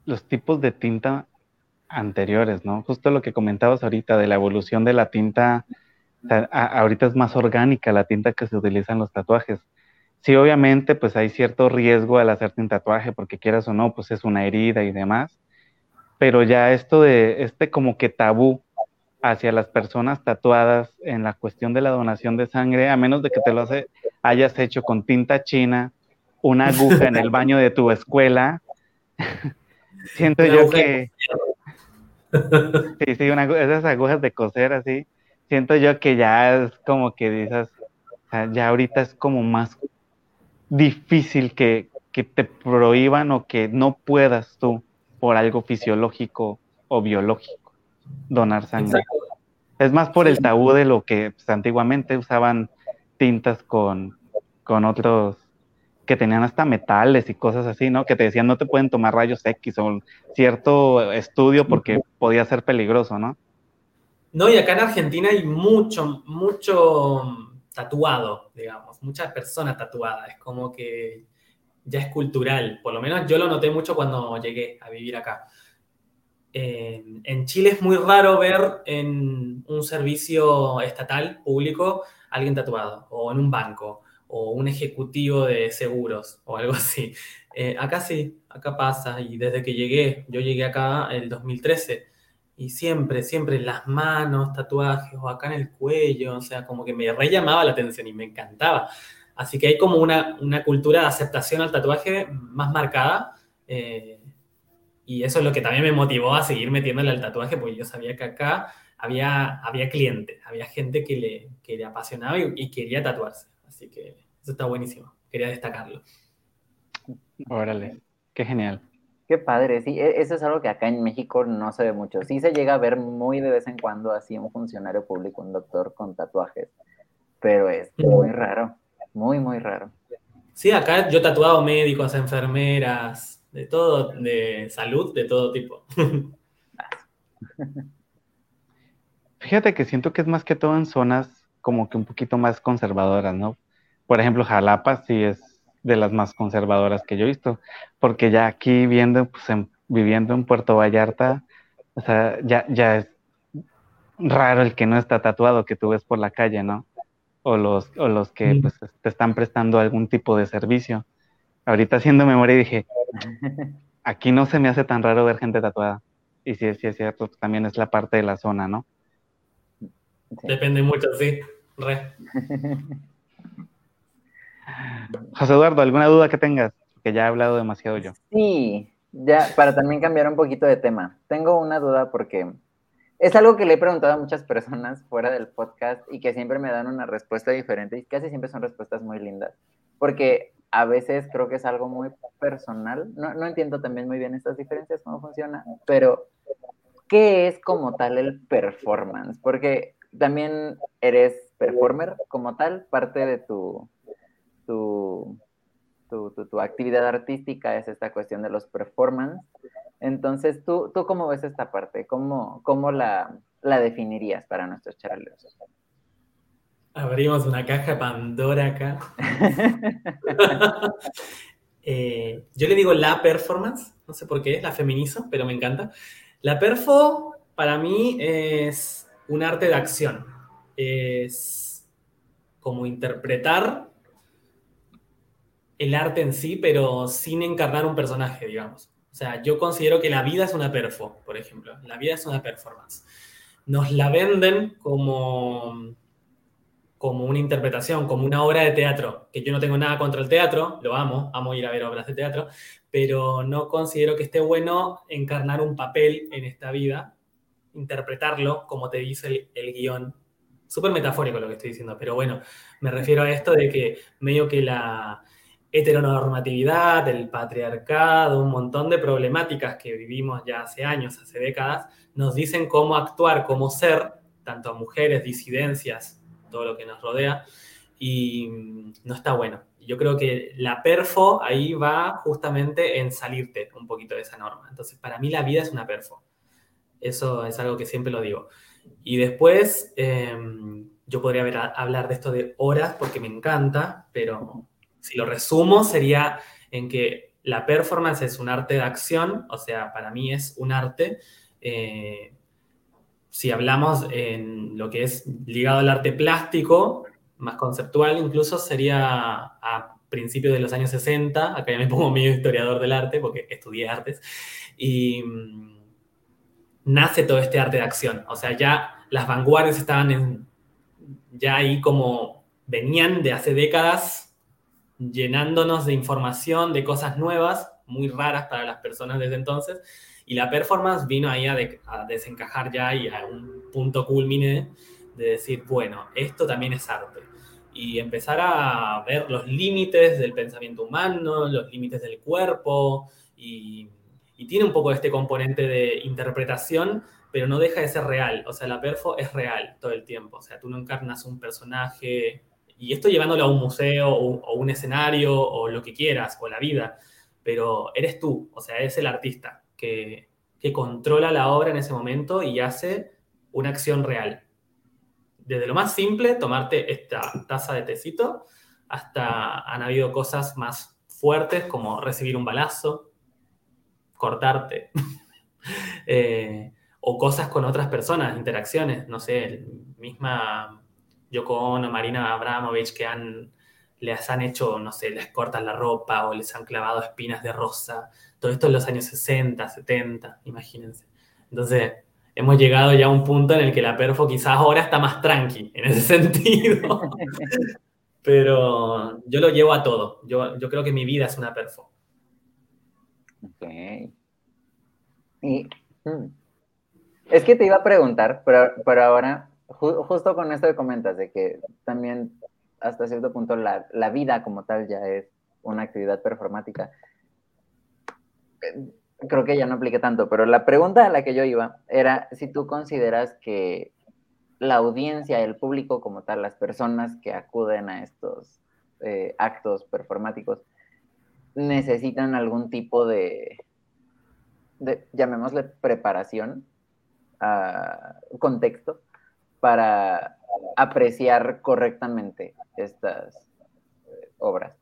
los tipos de tinta anteriores, ¿no? Justo lo que comentabas ahorita de la evolución de la tinta, ahorita es más orgánica la tinta que se utiliza en los tatuajes. Sí, obviamente, pues hay cierto riesgo al hacerte un tatuaje, porque quieras o no, pues es una herida y demás, pero ya esto de, este como que tabú hacia las personas tatuadas en la cuestión de la donación de sangre, a menos de que te lo hayas hecho con tinta china, una aguja en el baño de tu escuela, <laughs> siento yo que sí, sí, esas agujas de coser así, siento yo que ya es como que dices, ya ahorita es como más difícil que, te prohíban o que no puedas tú por algo fisiológico o biológico donar sangre. Es más por el tabú de lo que pues, antiguamente usaban tintas con, con otros que tenían hasta metales y cosas así, ¿no? Que te decían no te pueden tomar rayos X o cierto estudio porque podía ser peligroso, ¿no? No, y acá en Argentina hay mucho, mucho tatuado, digamos, muchas personas tatuadas. Es como que ya es cultural. Por lo menos yo lo noté mucho cuando llegué a vivir acá. en Chile es muy raro ver en un servicio estatal, público, alguien tatuado, o en un banco, o un ejecutivo de seguros o algo así. Eh, acá sí, acá pasa. Y desde que llegué, yo llegué acá en el 2013 y siempre, siempre las manos, tatuajes o acá en el cuello, o sea, como que me re llamaba la atención y me encantaba. Así que hay como una, una cultura de aceptación al tatuaje más marcada. Eh, y eso es lo que también me motivó a seguir metiéndole al tatuaje, porque yo sabía que acá había, había clientes, había gente que le, que le apasionaba y quería tatuarse. Así que eso está buenísimo. Quería destacarlo. Órale, qué genial. Qué padre, sí, e, eso es algo que acá en México no se ve mucho. Sí se llega a ver muy de vez en cuando así un funcionario público, un doctor con tatuajes, pero es muy raro, muy, muy raro. Sí, acá yo he tatuado médicos, enfermeras, de todo, de salud, de todo tipo. <laughs> Fíjate que siento que es más que todo en zonas como que un poquito más conservadoras, ¿no? Por ejemplo, Jalapa sí es de las más conservadoras que yo he visto, porque ya aquí viendo, pues, viviendo en Puerto Vallarta, o sea, ya, ya es raro el que no está tatuado que tú ves por la calle, ¿no? O los, o los que pues, te están prestando algún tipo de servicio. Ahorita haciendo memoria dije, <laughs> aquí no se me hace tan raro ver gente tatuada. Y sí, sí es cierto, también es la parte de la zona, ¿no? Depende mucho, sí. Re. <laughs> José Eduardo, ¿alguna duda que tengas? Que ya he hablado demasiado yo. Sí, ya, para también cambiar un poquito de tema. Tengo una duda porque es algo que le he preguntado a muchas personas fuera del podcast y que siempre me dan una respuesta diferente y casi siempre son respuestas muy lindas. Porque a veces creo que es algo muy personal. No, no entiendo también muy bien estas diferencias, cómo funciona, pero ¿qué es como tal el performance? Porque también eres performer como tal, parte de tu, tu, tu, actividad artística es esta cuestión de los performance. Entonces, ¿tú, tú cómo ves esta parte? ¿Cómo, cómo la, la definirías para nuestros charlos? Abrimos una caja Pandora acá. <laughs> Eh, yo le digo la performance, no sé por qué, la feminizo, pero me encanta. La perfo para mí es un arte de acción. Es como interpretar el arte en sí, pero sin encarnar un personaje, digamos. O sea, yo considero que la vida es una perfo, por ejemplo. La vida es una performance. Nos la venden como, como una interpretación, como una obra de teatro, que yo no tengo nada contra el teatro, lo amo, amo ir a ver obras de teatro, pero no considero que esté bueno encarnar un papel en esta vida interpretarlo como te dice el, guion. Súper metafórico lo que estoy diciendo, pero bueno, me refiero a esto de que medio que la heteronormatividad, el patriarcado, un montón de problemáticas que vivimos ya hace años, hace décadas, nos dicen cómo actuar, cómo ser, tanto a mujeres, disidencias, todo lo que nos rodea, y no está bueno. Yo creo que la perfo ahí va justamente en salirte un poquito de esa norma. Entonces, para mí la vida es una perfo. Eso es algo que siempre lo digo. Y después, em, yo podría hablar de esto de horas porque me encanta, pero si lo resumo sería en que la performance es un arte de acción, o sea, para mí es un arte. Eh, si hablamos en lo que es ligado al arte plástico, más conceptual incluso, sería a principios de los años 60, acá ya me pongo medio historiador del arte porque estudié artes, y mm, nace todo este arte de acción. O sea, ya las vanguardias estaban en, ya ahí como venían de hace décadas llenándonos de información, de cosas nuevas, muy raras para las personas desde entonces, y la performance vino ahí a, desencajar ya y a un punto culmine de decir, bueno, esto también es arte. Y empezar a ver los límites del pensamiento humano, los límites del cuerpo, y, y tiene un poco este componente de interpretación, pero no deja de ser real. O sea, la perfo es real todo el tiempo. O sea, tú no encarnas un personaje y esto llevándolo a un museo o, un escenario o lo que quieras, o la vida, pero eres tú, o sea, eres el artista que, que controla la obra en ese momento y hace una acción real. Desde lo más simple, tomarte esta taza de tecito, hasta han habido cosas más fuertes como recibir un balazo, cortarte, <laughs> eh, o cosas con otras personas, interacciones, no sé, misma Yoko Ono, Marina Abramovich, que han, les han hecho, no sé, les cortan la ropa o les han clavado espinas de rosa. Todo esto en los años 60, 70, imagínense. Entonces, hemos llegado ya a un punto en el que la perfo quizás ahora está más tranqui en ese <laughs> sentido. Pero yo lo llevo a todo. Yo, yo creo que mi vida es una perfo. Ok. Y, hmm, es que te iba a preguntar, pero, pero ahora justo con esto que comentas, de que también hasta cierto punto la, la, vida como tal ya es una actividad performática. Creo que ya no aplique tanto, pero la pregunta a la que yo iba era si tú consideras que la audiencia, el público como tal, las personas que acuden a estos eh, actos performáticos, necesitan algún tipo de, de llamémosle preparación, uh, contexto, para apreciar correctamente estas eh, obras?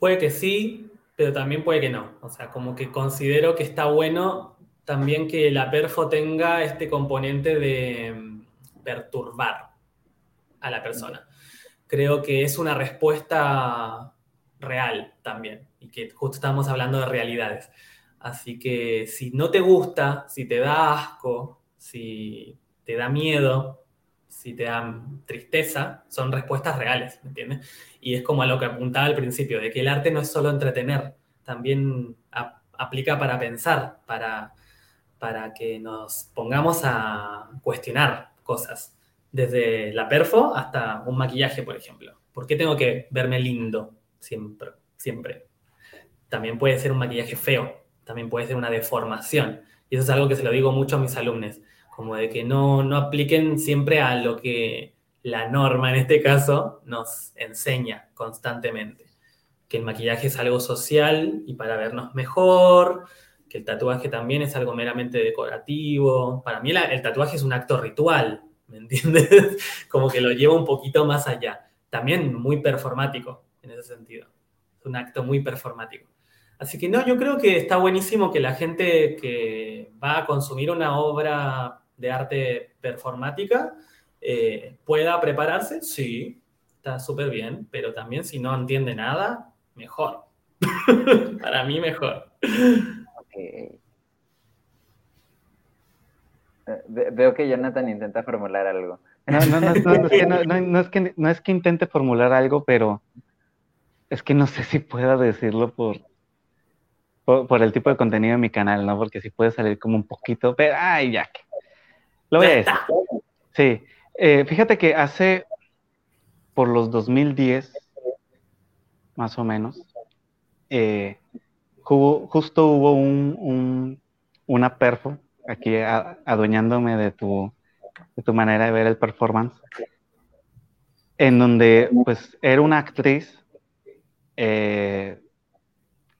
Puede que sí, pero también puede que no. O sea, como que considero que está bueno también que la perfo tenga este componente de mm, perturbar a la persona. Creo que es una respuesta real también y que justo estamos hablando de realidades. Así que si no te gusta, si te da asco, si te da miedo, si te da tristeza, son respuestas reales, ¿me entiendes? Y es como a lo que apuntaba al principio, de que el arte no es solo entretener, también aplica para pensar, para, para que nos pongamos a cuestionar cosas, desde la perfo hasta un maquillaje, por ejemplo. ¿Por qué tengo que verme lindo siempre? siempre? También puede ser un maquillaje feo, también puede ser una deformación. Y eso es algo que se lo digo mucho a mis alumnos como de que no, no apliquen siempre a lo que la norma en este caso nos enseña constantemente. Que el maquillaje es algo social y para vernos mejor, que el tatuaje también es algo meramente decorativo. Para mí el tatuaje es un acto ritual, ¿me entiendes? <laughs> Como que lo lleva un poquito más allá. También muy performático en ese sentido. Es un acto muy performático. Así que no, yo creo que está buenísimo que la gente que va a consumir una obra de arte performática eh, pueda prepararse, sí, está súper bien, pero también si no entiende nada, mejor. <laughs> Para mí mejor. Eh, veo que Jonathan intenta formular algo. No, no, no, es que, no, es que, no es que intente formular algo, pero es que no sé si pueda decirlo por, por, el tipo de contenido de mi canal, ¿no? Porque si puede salir como un poquito, pero ay, ya que lo voy a decir. <laughs> Sí. Eh, fíjate que hace por los 2010, más o menos, eh, justo hubo un, una perfo, aquí adueñándome de tu, de tu manera de ver el performance, en donde pues era una actriz eh,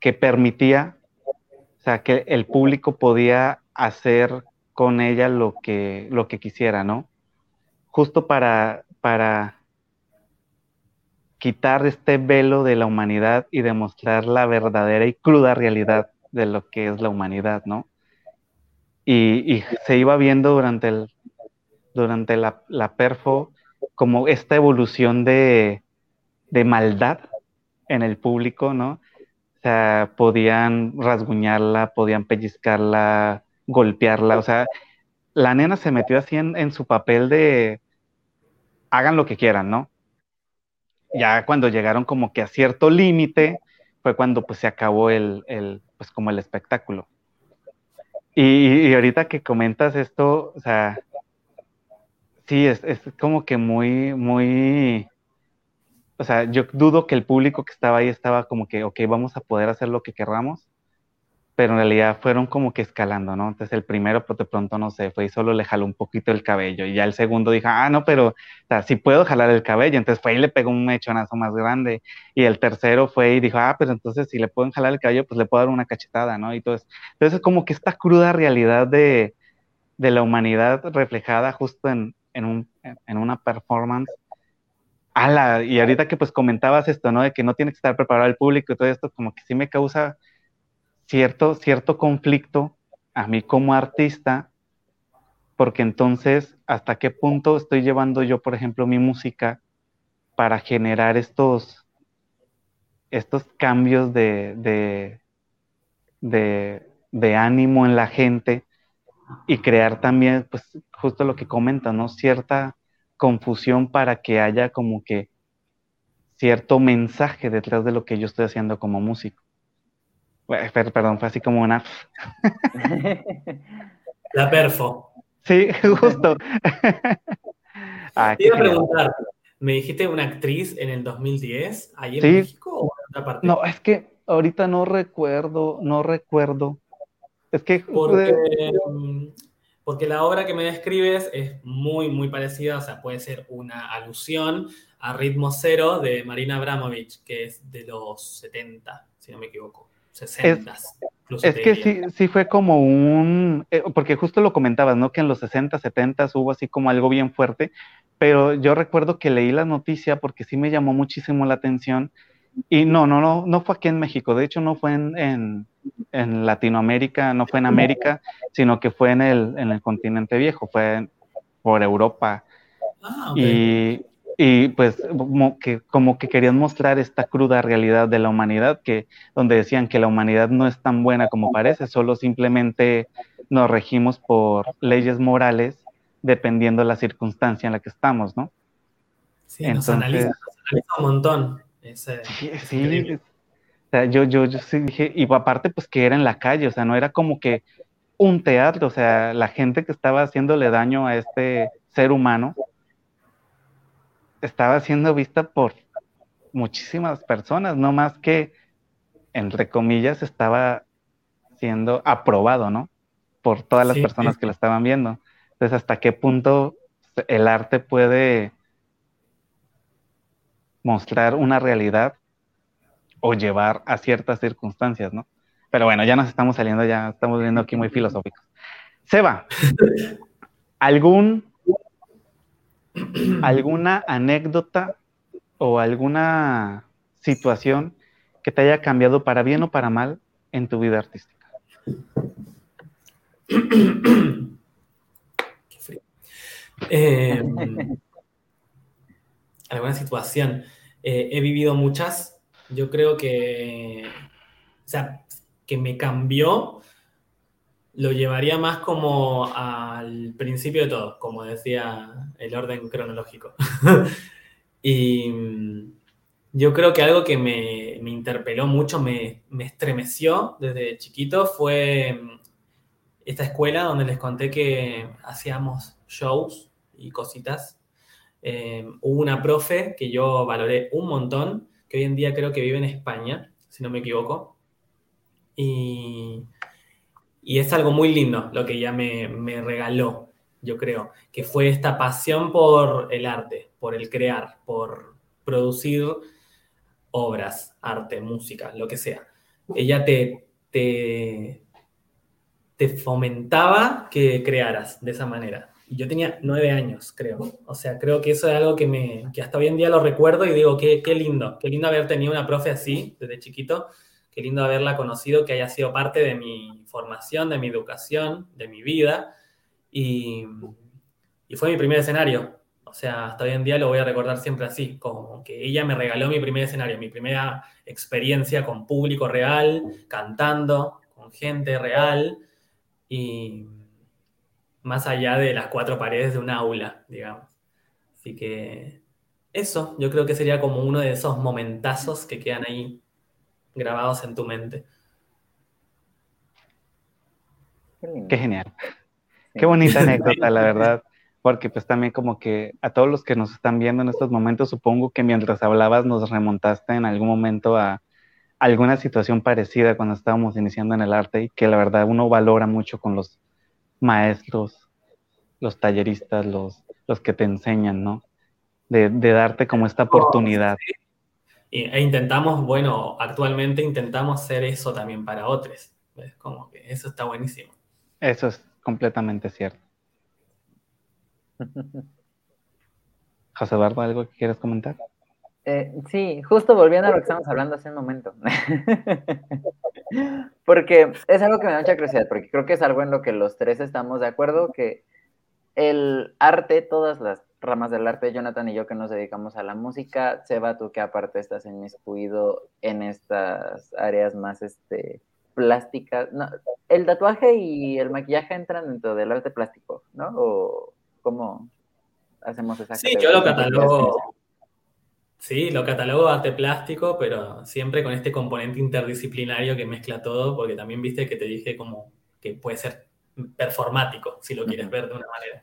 que permitía, o sea, que el público podía hacer con ella lo que, lo que quisiera, ¿no? Justo para, para quitar este velo de la humanidad y demostrar la verdadera y cruda realidad de lo que es la humanidad, ¿no? Y, se iba viendo durante, el, durante la, la perfo como esta evolución de, de maldad en el público, ¿no? O sea, podían rasguñarla, podían pellizcarla, golpearla, o sea, la nena se metió así en, su papel de hagan lo que quieran, ¿no? Ya cuando llegaron como que a cierto límite, fue cuando pues se acabó el, el, pues como el espectáculo. Y, y, ahorita que comentas esto, o sea, sí, es, es como que muy, muy, o sea, yo dudo que el público que estaba ahí estaba como que, ok, vamos a poder hacer lo que querramos, pero en realidad fueron como que escalando, ¿no? Entonces el primero, de pronto no sé, fue y solo le jaló un poquito el cabello, y ya el segundo dijo, ah, no, pero, o sea, sí puedo jalar el cabello, entonces fue y le pegó un mechonazo más grande, y el tercero fue y dijo, ah, pero entonces si le pueden jalar el cabello, pues le puedo dar una cachetada, ¿no? Y entonces, entonces como que esta cruda realidad de, de la humanidad reflejada justo en, en, un, en una performance ala, y ahorita que pues comentabas esto, ¿no? De que no tiene que estar preparado el público y todo esto, como que sí me causa cierto, cierto conflicto a mí como artista, porque entonces, ¿hasta qué punto estoy llevando yo, por ejemplo, mi música para generar estos, estos cambios de, de, de, de ánimo en la gente y crear también, pues, justo lo que comentan, ¿no? Cierta confusión para que haya como que cierto mensaje detrás de lo que yo estoy haciendo como músico. Perdón, fue así como una... <laughs> La perfo. Sí, <laughs> justo. <laughs> ah, Te iba a preguntar, ¿me dijiste una actriz en el 2010 ahí en México o en otra parte? No, es que ahorita no recuerdo, no recuerdo. Es que... Porque, porque la obra que me describes es muy, muy parecida, o sea, puede ser una alusión a Ritmo Cero de Marina Abramovich, que es de los 70, si no me equivoco, 60. Es, es que sí, sí fue como un, eh, porque justo lo comentabas, ¿no? Que en los 60, 70 hubo así como algo bien fuerte, pero yo recuerdo que leí la noticia porque sí me llamó muchísimo la atención y no, no, no, no fue aquí en México, de hecho no fue en en Latinoamérica, no fue en América, sino que fue en el, en el continente viejo, fue por Europa. Ah, y, y, pues como que, como que querían mostrar esta cruda realidad de la humanidad, que, donde decían que la humanidad no es tan buena como parece, solo simplemente nos regimos por leyes morales dependiendo de la circunstancia en la que estamos, ¿no? Sí, nos, analiza, un montón. Sí, sí sea, yo, yo, yo sí dije, y aparte, pues que era en la calle, o sea, no era como que un teatro, o sea, la gente que estaba haciéndole daño a este ser humano estaba siendo vista por muchísimas personas, no más que, entre comillas, estaba siendo aprobado, ¿no? Por todas las personas que lo estaban viendo. Entonces, ¿hasta qué punto el arte puede mostrar una realidad o llevar a ciertas circunstancias, ¿no? Pero bueno, ya nos estamos saliendo, ya estamos viendo aquí muy filosóficos. Seba, ¿algún, alguna anécdota o alguna situación que te haya cambiado para bien o para mal en tu vida artística? Em, alguna situación. Eh, he vivido muchas, yo creo que, o sea, que me cambió, lo llevaría más como al principio de todo, como decía el orden cronológico. <laughs> y mm, yo creo que algo que me, interpeló mucho, me, estremeció desde chiquito fue mm, esta escuela donde les conté que hacíamos shows y cositas. Eh, hubo una profe que yo valoré un montón, hoy en día creo que vive en España, si no me equivoco. Y, es algo muy lindo lo que ella me, regaló, yo creo, que fue esta pasión por el arte, por el crear, por producir obras, arte, música, lo que sea. Ella te, te, te fomentaba que crearas de esa manera. Yo tenía nueve años, creo. O sea, creo que eso es algo que, me, que hasta hoy en día lo recuerdo y digo, qué, qué lindo, qué lindo haber tenido una profe así desde chiquito, qué lindo haberla conocido, que haya sido parte de mi formación, de mi educación, de mi vida. Y, y fue mi primer escenario. O sea, hasta hoy en día lo voy a recordar siempre así, como que ella me regaló mi primer escenario, mi primera experiencia con público real, cantando, con gente real y más allá de las cuatro paredes de un aula, digamos. Así que eso, yo creo que sería como uno de esos momentazos que quedan ahí grabados en tu mente. Qué, genial. Qué bonita anécdota, la <laughs> verdad porque pues también como que a todos los que nos están viendo en estos momentos, supongo que mientras hablabas nos remontaste en algún momento a alguna situación parecida cuando estábamos iniciando en el arte y que la verdad uno valora mucho con los maestros, los talleristas, los, los que te enseñan, ¿no? De, darte como esta oportunidad. E intentamos, bueno, actualmente intentamos hacer eso también para otros. Como que eso está buenísimo. Eso es completamente cierto. <laughs> José Barba, ¿algo que quieras comentar? Eh, sí, justo volviendo a lo que estamos hablando hace un momento. <laughs> porque es algo que me da mucha curiosidad, porque creo que es algo en lo que los tres estamos de acuerdo, que el arte, todas las ramas del arte, Jonathan y yo que nos dedicamos a la música, Seba, tú que aparte estás inmiscuido en estas áreas más este, plásticas, el tatuaje y el maquillaje entran dentro del arte plástico, ¿no? ¿O cómo, hacemos esa Sí, yo lo catalogo. Sí, lo catalogo arte plástico, pero siempre con este componente interdisciplinario que mezcla todo, porque también viste que te dije como que puede ser performático, si lo quieres ver de una manera.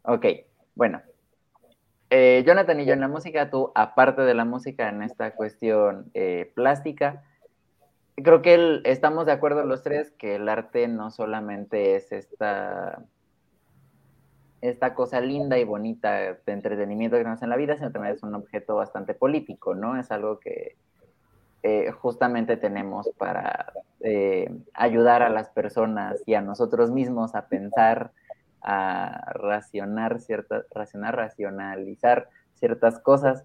Ok, bueno. Eh, Jonathan y yo en la música, tú aparte de la música en esta cuestión eh, plástica, creo que estamos de acuerdo los tres que el arte no solamente es esta esta cosa linda y bonita de entretenimiento que tenemos en la vida, sino también es un objeto bastante político, ¿no? Es algo que eh, justamente tenemos para eh, ayudar a las personas y a nosotros mismos a pensar, a racionar ciertas, racionar, racionalizar ciertas cosas.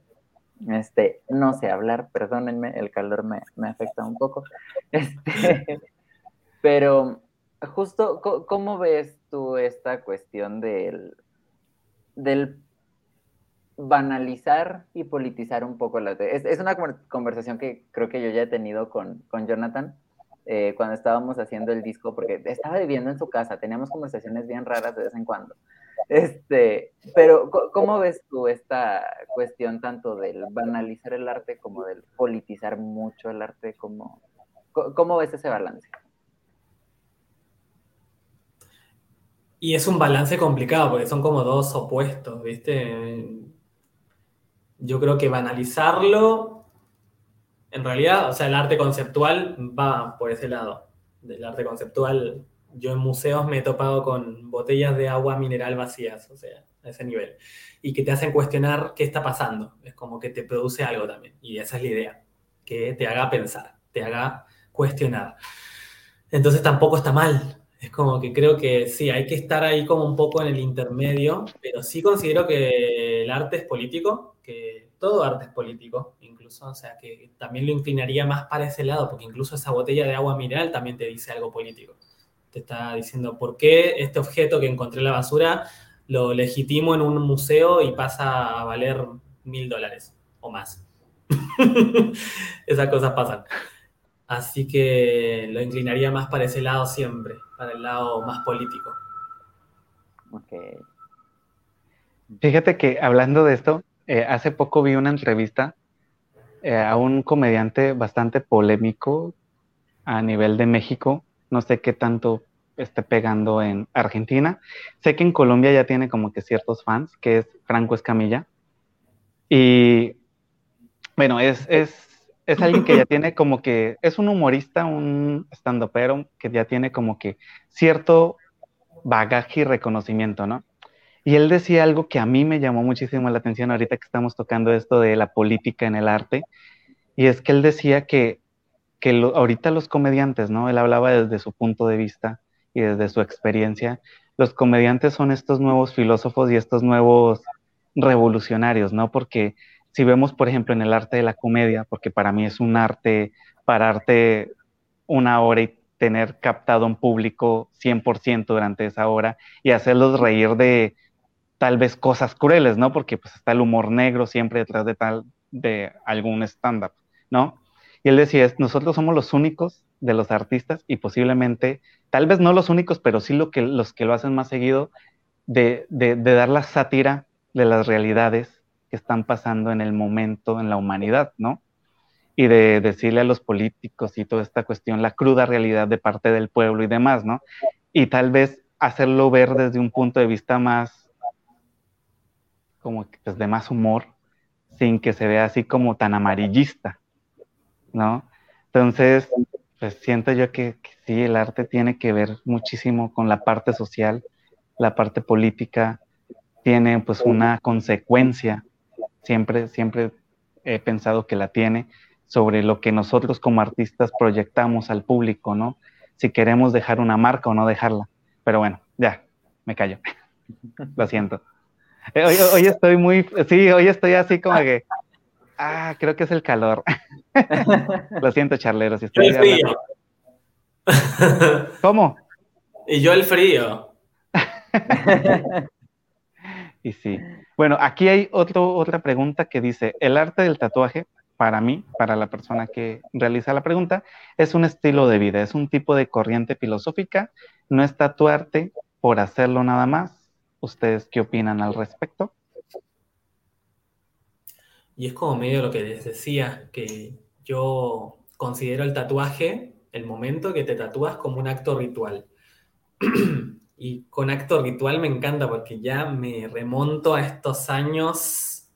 Este, no sé hablar, perdónenme, el calor me, me afecta un poco. <laughs> Este, pero justo, ¿cómo ves tú esta cuestión del, del banalizar y politizar un poco la es, es una conversación que creo que yo ya he tenido con, Jonathan eh, cuando estábamos haciendo el disco, porque estaba viviendo en su casa, teníamos conversaciones bien raras de vez en cuando. Este, pero ¿cómo ves tú esta cuestión tanto del banalizar el arte como del politizar mucho el arte? ¿Cómo, cómo ves ese balance? Y es un balance complicado porque son como dos opuestos, ¿viste? Yo creo que banalizarlo, en realidad, o sea, el arte conceptual va por ese lado. Del arte conceptual, yo en museos me he topado con botellas de agua mineral vacías, o sea, a ese nivel. Y que te hacen cuestionar qué está pasando. Es como que te produce algo también. Y esa es la idea, que te haga pensar, te haga cuestionar. Entonces tampoco está mal, es como que creo que sí, hay que estar ahí como un poco en el intermedio, pero sí considero que el arte es político, que todo arte es político, incluso, o sea, que también lo inclinaría más para ese lado, porque incluso esa botella de agua mineral también te dice algo político. Te está diciendo por qué este objeto que encontré en la basura lo legitimo en un museo y pasa a valer mil dólares o más. <laughs> Esas cosas pasan. Así que lo inclinaría más para ese lado siempre, para el lado más político. Okay. Fíjate que hablando de esto, eh, hace poco vi una entrevista eh, a un comediante bastante polémico a nivel de México. No sé qué tanto esté pegando en Argentina. Sé que en Colombia ya tiene como que ciertos fans, que es Franco Escamilla. Y bueno, es, es es alguien que ya tiene como que, es un humorista, un stand-upero que ya tiene como que cierto bagaje y reconocimiento, ¿no? Y él decía algo que a mí me llamó muchísimo la atención ahorita que estamos tocando esto de la política en el arte, y es que él decía que, que ahorita los comediantes, ¿no? Él hablaba desde su punto de vista y desde su experiencia. Los comediantes son estos nuevos filósofos y estos nuevos revolucionarios, ¿no? Porque si vemos, por ejemplo, en el arte de la comedia, porque para mí es un arte pararte una hora y tener captado un público 100% durante esa hora y hacerlos reír de tal vez cosas crueles, ¿no? Porque pues está el humor negro siempre detrás de tal de algún stand-up, ¿no? Y él decía, nosotros somos los únicos de los artistas y posiblemente, tal vez no los únicos, pero sí lo que, los que lo hacen más seguido, de, de dar la sátira de las realidades que están pasando en el momento en la humanidad, ¿no? Y de decirle a los políticos y toda esta cuestión la cruda realidad de parte del pueblo y demás, ¿no? Y tal vez hacerlo ver desde un punto de vista más, como pues, de más humor, sin que se vea así como tan amarillista, ¿no? Entonces, pues siento yo que, que, sí, el arte tiene que ver muchísimo con la parte social, la parte política, tiene pues una consecuencia, siempre, siempre he pensado que la tiene, sobre lo que nosotros como artistas proyectamos al público, ¿no? Si queremos dejar una marca o no dejarla. Pero bueno, ya, me callo. <laughs> lo siento. Eh, hoy, hoy, estoy muy, sí, hoy estoy así como que, ah, creo que es el calor. <laughs> lo siento, charleros. Si estoy el frío. ¿Cómo? <laughs> Y yo el frío. Y sí. Bueno, aquí hay otra pregunta que dice, ¿el arte del tatuaje, para mí, para la persona que realiza la pregunta, es un estilo de vida, es un tipo de corriente filosófica, no es tatuarte por hacerlo nada más? ¿Ustedes qué opinan al respecto? Y es como medio lo que les decía, que yo considero el tatuaje, el momento que te tatúas como un acto ritual. <clears throat> y con acto ritual me encanta porque ya me remonto a estos años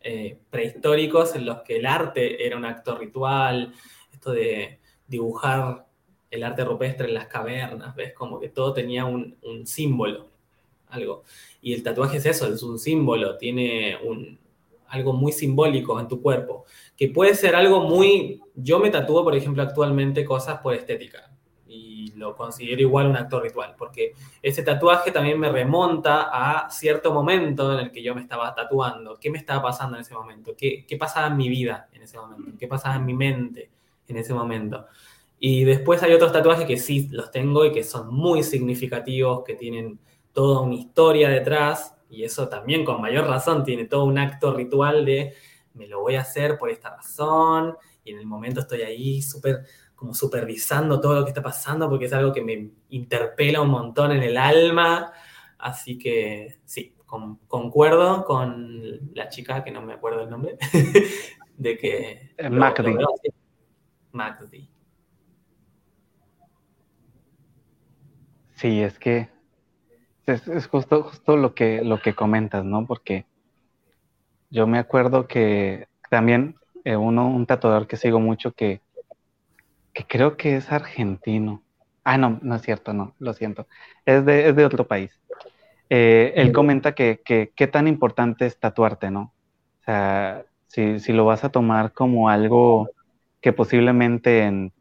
eh, prehistóricos en los que el arte era un acto ritual, esto de dibujar el arte rupestre en las cavernas, ¿ves? Como que todo tenía un, símbolo algo. Y el tatuaje es eso, es un símbolo, tiene un, algo muy simbólico en tu cuerpo, que puede ser algo muy... Yo me tatúo, por ejemplo, actualmente cosas por estética lo considero igual un acto ritual, porque ese tatuaje también me remonta a cierto momento en el que yo me estaba tatuando, qué me estaba pasando en ese momento, qué, qué pasaba en mi vida en ese momento, qué pasaba en mi mente en ese momento. Y después hay otros tatuajes que sí los tengo y que son muy significativos, que tienen toda una historia detrás y eso también con mayor razón tiene todo un acto ritual de me lo voy a hacer por esta razón y en el momento estoy ahí súper como supervisando todo lo que está pasando porque es algo que me interpela un montón en el alma. Así que sí, concuerdo con la chica, que no me acuerdo el nombre, <laughs> de que... Eh, Macdi. Macdi. Sí, es que es, justo, justo lo que, lo que comentas, ¿no? Porque yo me acuerdo que también eh, uno, un tatuador que sigo mucho que, que creo que es argentino. Ah, no, no es cierto, no, lo siento. Es de, es de otro país. Eh, él comenta que, qué tan importante es tatuarte, ¿no? O sea, si, si lo vas a tomar como algo que posiblemente en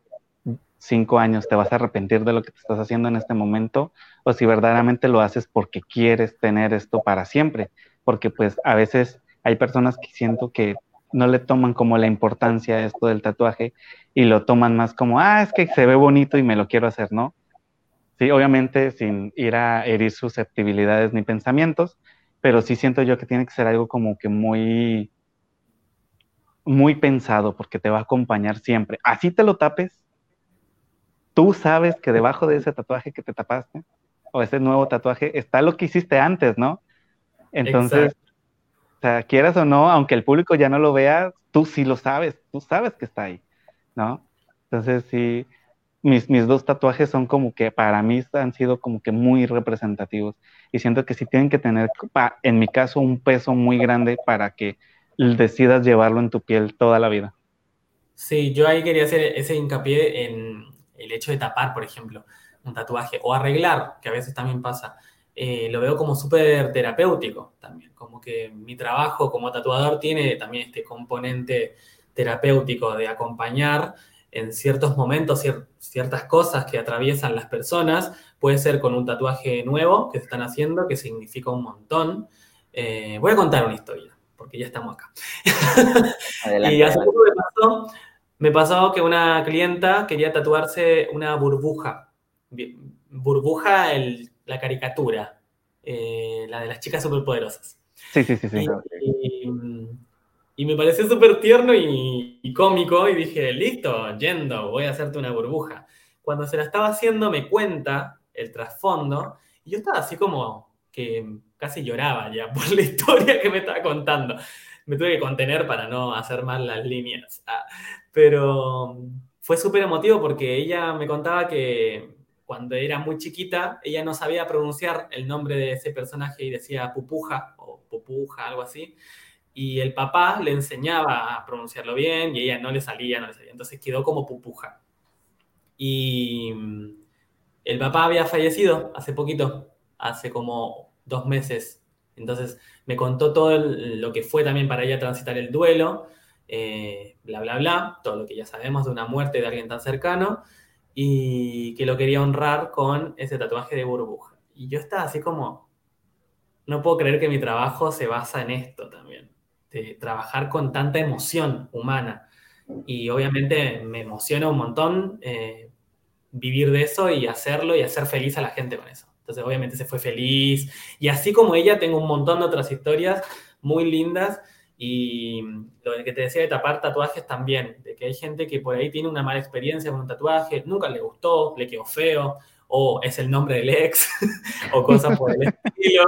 cinco años te vas a arrepentir de lo que te estás haciendo en este momento o si verdaderamente lo haces porque quieres tener esto para siempre. Porque pues a veces hay personas que siento que no le toman como la importancia a esto del tatuaje y lo toman más como, ah, es que se ve bonito y me lo quiero hacer, ¿no? Sí, obviamente sin ir a herir susceptibilidades ni pensamientos, pero sí siento yo que tiene que ser algo como que muy, muy pensado porque te va a acompañar siempre. Así te lo tapes, tú sabes que debajo de ese tatuaje que te tapaste o ese nuevo tatuaje está lo que hiciste antes, ¿no? Entonces, o sea, quieras o no, aunque el público ya no lo vea, tú sí lo sabes, tú sabes que está ahí, ¿no? Entonces, sí, mis, mis dos tatuajes son como que para mí han sido como que muy representativos y siento que sí tienen que tener, en mi caso, un peso muy grande para que decidas llevarlo en tu piel toda la vida. Sí, yo ahí quería hacer ese hincapié en, el hecho de tapar, por ejemplo, un tatuaje o arreglar, que a veces también pasa, eh, lo veo como súper terapéutico también, como que mi trabajo como tatuador tiene también este componente terapéutico de acompañar en ciertos momentos, ciertas cosas que atraviesan las personas. Puede ser con un tatuaje nuevo que se están haciendo, que significa un montón. Eh, voy a contar una historia, porque ya estamos acá. <laughs> y hace poco me pasó, me pasó que una clienta quería tatuarse una burbuja. Burbuja, el, la caricatura, eh, la de las chicas superpoderosas. Sí, sí, sí. sí. Y, me pareció súper tierno y, cómico y dije, listo, yendo, voy a hacerte una burbuja. Cuando se la estaba haciendo me cuenta el trasfondo y yo estaba así como que casi lloraba ya <laughs> por la historia que me estaba contando. Me tuve que contener para no hacer mal las líneas. Ah, pero fue súper emotivo porque ella me contaba que cuando era muy chiquita, ella no sabía pronunciar el nombre de ese personaje y decía pupuja o pupuja, algo así. Y el papá le enseñaba a pronunciarlo bien y ella no le salía, no le salía. Entonces quedó como pupuja. Y mm, el papá había fallecido hace poquito, hace como dos meses. Entonces me contó todo lo que fue también para ella transitar el duelo, eh, bla, bla, bla, todo lo que ya sabemos de una muerte de alguien tan cercano y que lo quería honrar con ese tatuaje de burbuja. Y yo estaba así como, no puedo creer que mi trabajo se basa en esto también, de trabajar con tanta emoción humana. Y obviamente me emociona un montón eh, vivir de eso y hacerlo y hacer feliz a la gente con eso. Entonces obviamente se fue feliz. Y así como ella, tengo un montón de otras historias muy lindas y lo que te decía de tapar tatuajes también, de que hay gente que por ahí tiene una mala experiencia con un tatuaje, nunca le gustó, le quedó feo, o es el nombre del ex, <laughs> o cosas por el <laughs> estilo.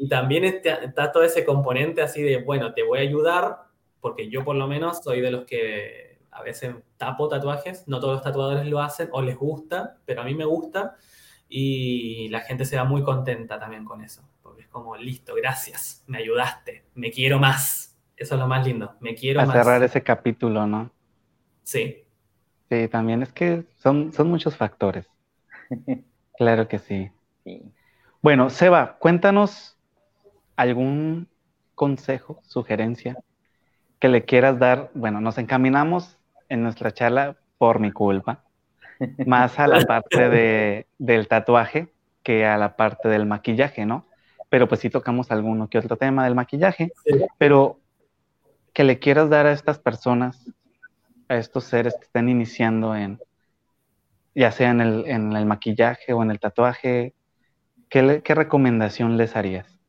Y también está todo ese componente así de, bueno, te voy a ayudar, porque yo por lo menos soy de los que a veces tapo tatuajes, no todos los tatuadores lo hacen o les gusta, pero a mí me gusta y la gente se va muy contenta también con eso como, listo, gracias, me ayudaste, me quiero más. Eso es lo más lindo, me quiero más. A cerrar ese capítulo, ¿no? Sí. Sí, también es que son, son muchos factores. <laughs> claro que sí. sí. Bueno, Seba, cuéntanos algún consejo, sugerencia que le quieras dar. Bueno, nos encaminamos en nuestra charla por mi culpa, más a la <laughs> parte de, del tatuaje que a la parte del maquillaje, ¿no? pero pues sí tocamos alguno que otro tema del maquillaje, pero que le quieras dar a estas personas, a estos seres que están iniciando en, ya sea en el, en el maquillaje o en el tatuaje, ¿qué, ¿qué recomendación les harías?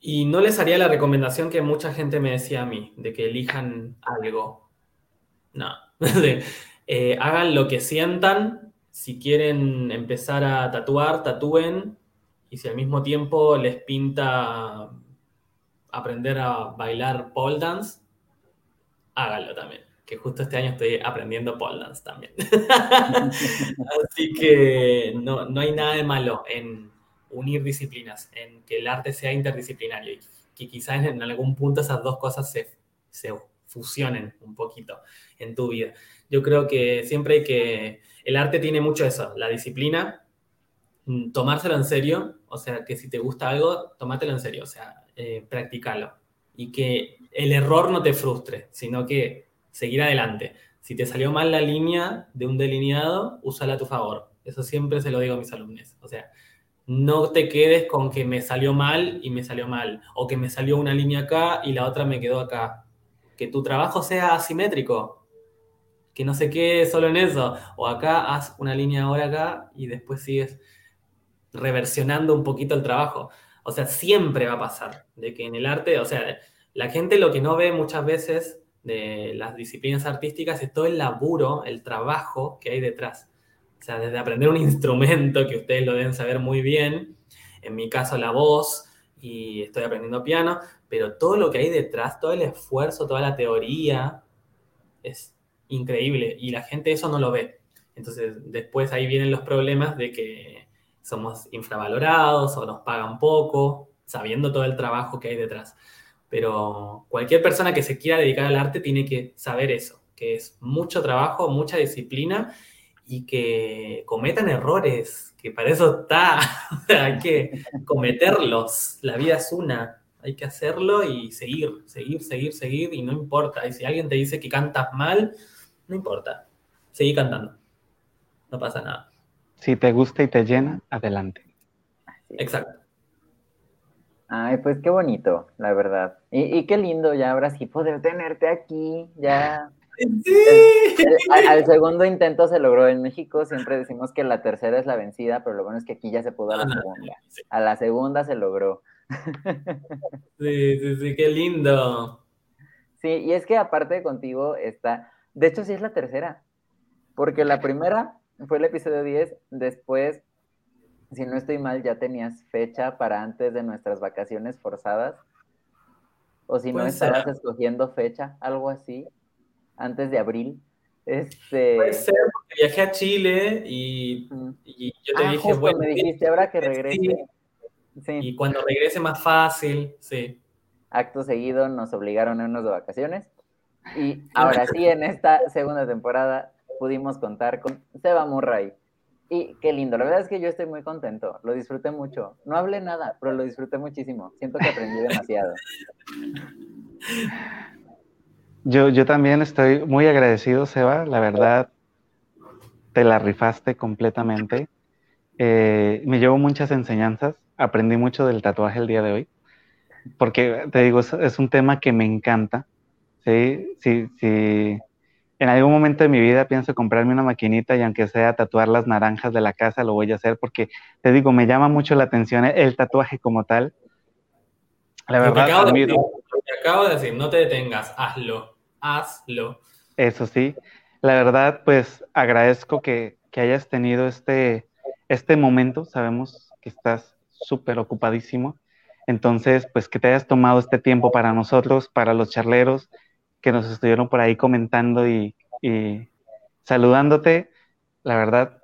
Y no les haría la recomendación que mucha gente me decía a mí, de que elijan algo. No, <laughs> eh, hagan lo que sientan si quieren empezar a tatuar, tatúen. Y si al mismo tiempo les pinta aprender a bailar pole dance, háganlo también. Que justo este año estoy aprendiendo pole dance también. <laughs> Así que no, hay nada de malo en unir disciplinas, en que el arte sea interdisciplinario y que quizás en algún punto esas dos cosas se, se fusionen un poquito en tu vida. Yo creo que siempre que el arte tiene mucho eso, la disciplina, mm, tomárselo en serio, o sea, que si te gusta algo, tómatelo en serio, o sea, eh. Y que el error no te frustre, sino que seguir adelante. Si te salió mal la línea de un delineado, úsala a tu favor. Eso siempre se lo digo a mis alumnos. O sea, no te quedes con que me salió mal y me salió mal, o que me salió una línea acá y la otra me quedó acá. Que tu trabajo sea asimétrico, que no se quede solo en eso. O acá haz una línea ahora acá y después sigues reversionando un poquito el trabajo. O sea, siempre va a pasar de que en el arte, o sea, la gente lo que no ve muchas veces de las disciplinas artísticas es todo el laburo, el trabajo que hay detrás. O sea, desde aprender un <laughs> instrumento, que ustedes lo deben saber muy bien, en mi caso la voz, y estoy aprendiendo piano, pero todo lo que hay detrás, todo el esfuerzo, toda la teoría, es increíble y la gente eso no lo ve. Entonces después ahí vienen los problemas de que somos infravalorados o nos pagan poco, sabiendo todo el trabajo que hay detrás. Pero cualquier persona que se quiera dedicar al arte tiene que saber eso, que es mucho trabajo, mucha disciplina y que cometan errores, que para eso está, <laughs> hay que cometerlos, la vida es una, hay que hacerlo y seguir, seguir, seguir, seguir, y no importa. Y si alguien te dice que cantas mal, no importa, seguí cantando, no pasa nada. Si te gusta y te llena, adelante. Exacto. Ay, pues qué bonito, la verdad. Y, qué lindo ya ahora sí poder tenerte aquí, ya. Sí. al, segundo intento se logró en México, siempre decimos que la tercera es la vencida, pero lo bueno es que aquí ya se pudo a la ah, segunda. A la segunda se logró. Sí, sí, sí, qué lindo. Sí, y es que aparte contigo está, de hecho sí es la tercera, porque la primera fue el episodio 10, después si no estoy mal, ya tenías fecha para antes de nuestras vacaciones forzadas. O si no estabas escogiendo fecha, algo así, antes de abril. Este... Puede ser, porque viajé a Chile y, yo te ah, dije, bueno, me dijiste ahora que regrese. Y cuando regrese más fácil, sí. Acto seguido nos obligaron a irnos de vacaciones. Y ahora sí, en esta segunda temporada pudimos contar con Seba Murray y qué lindo, la verdad es que yo estoy muy contento, lo disfruté mucho. No hablé nada, pero lo disfruté muchísimo. Siento que aprendí demasiado. <laughs> Yo, yo también estoy muy agradecido, Seba. La verdad, te la rifaste completamente. Eh, me llevo muchas enseñanzas. Aprendí mucho del tatuaje el día de hoy. Porque te digo, es, es un tema que me encanta. Sí, sí, sí en algún momento de mi vida pienso comprarme una maquinita y aunque sea tatuar las naranjas de la casa, lo voy a hacer porque, te digo, me llama mucho la atención el tatuaje como tal. La verdad, acabo, de decir, acabo de decir, no te detengas, hazlo, hazlo. Eso sí, la verdad, pues agradezco que, que hayas tenido este, este momento. Sabemos que estás súper ocupadísimo. Entonces, pues que te hayas tomado este tiempo para nosotros, para los charleros, que nos estuvieron por ahí comentando y, saludándote. La verdad,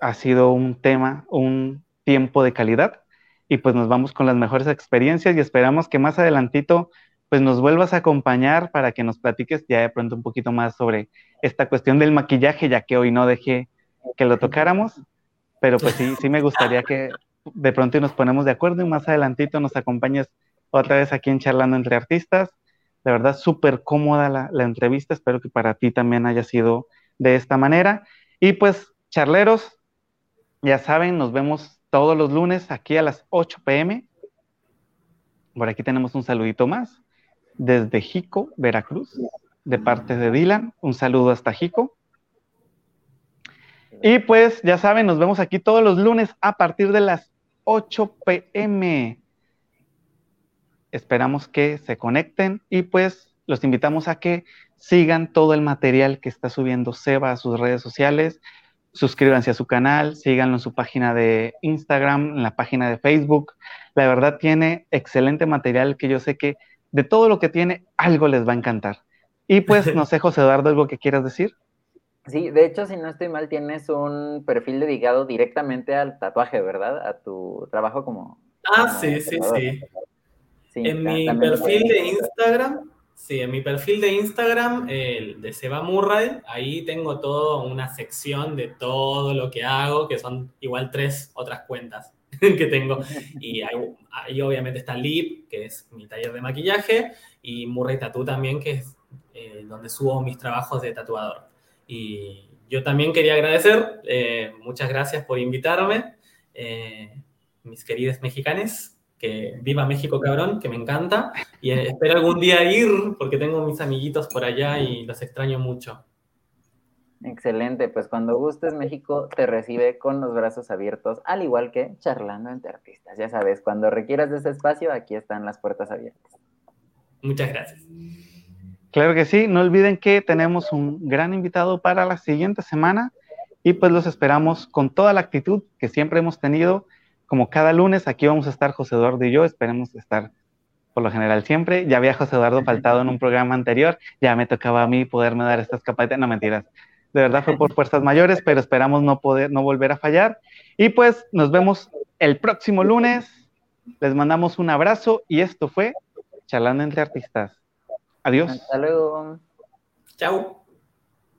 ha sido un tema, un tiempo de calidad y pues nos vamos con las mejores experiencias y esperamos que más adelantito pues nos vuelvas a acompañar para que nos platiques ya de pronto un poquito más sobre esta cuestión del maquillaje, ya que hoy no dejé que lo tocáramos, pero pues sí, sí me gustaría que de pronto nos ponemos de acuerdo y más adelantito nos acompañes otra vez aquí en Charlando entre Artistas de verdad, súper cómoda la, entrevista. Espero que para ti también haya sido de esta manera. Y pues, charleros, ya saben, nos vemos todos los lunes aquí a las 8 pm. Por aquí tenemos un saludito más desde Jico, Veracruz, de parte de Dylan. Un saludo hasta Jico. Y pues ya saben, nos vemos aquí todos los lunes a partir de las 8 pm. Esperamos que se conecten y pues los invitamos a que sigan todo el material que está subiendo Seba a sus redes sociales. Suscríbanse a su canal, síganlo en su página de Instagram, en la página de Facebook. La verdad tiene excelente material que yo sé que de todo lo que tiene, algo les va a encantar. Y pues, <laughs> no sé, José Eduardo, algo que quieras decir. Sí, de hecho, si no estoy mal, tienes un perfil dedicado directamente al tatuaje, ¿verdad? A tu trabajo como... Ah, sí, sí, sí en mi perfil de Instagram, sí, en mi perfil de Instagram, el de Seba Murray, ahí tengo toda una sección de todo lo que hago, que son igual tres otras cuentas <laughs> que tengo. Y ahí, obviamente está Lip, que es mi taller de maquillaje, y Murray Tattoo también, que es eh, donde subo mis trabajos de tatuador. Y yo también quería agradecer, eh, muchas gracias por invitarme, eh, mis queridos mexicanes que viva México cabrón, que me encanta, y espero algún día ir porque tengo mis amiguitos por allá y los extraño mucho. Excelente, pues cuando gustes México te recibe con los brazos abiertos, al igual que charlando entre artistas. Ya sabes, cuando requieras de ese espacio, aquí están las puertas abiertas. Muchas gracias. Claro que sí, no olviden que tenemos un gran invitado para la siguiente semana y pues los esperamos con toda la actitud que siempre hemos tenido como cada lunes, aquí vamos a estar José Eduardo y yo, esperemos estar por lo general siempre. Ya había José Eduardo faltado en un programa anterior, ya me tocaba a mí poderme dar estas capacidades, no mentiras. De verdad fue por fuerzas mayores, pero esperamos no poder, no volver a fallar. Y pues nos vemos el próximo lunes. Les mandamos un abrazo y esto fue Charlando entre Artistas. Adiós. Hasta luego. Chao.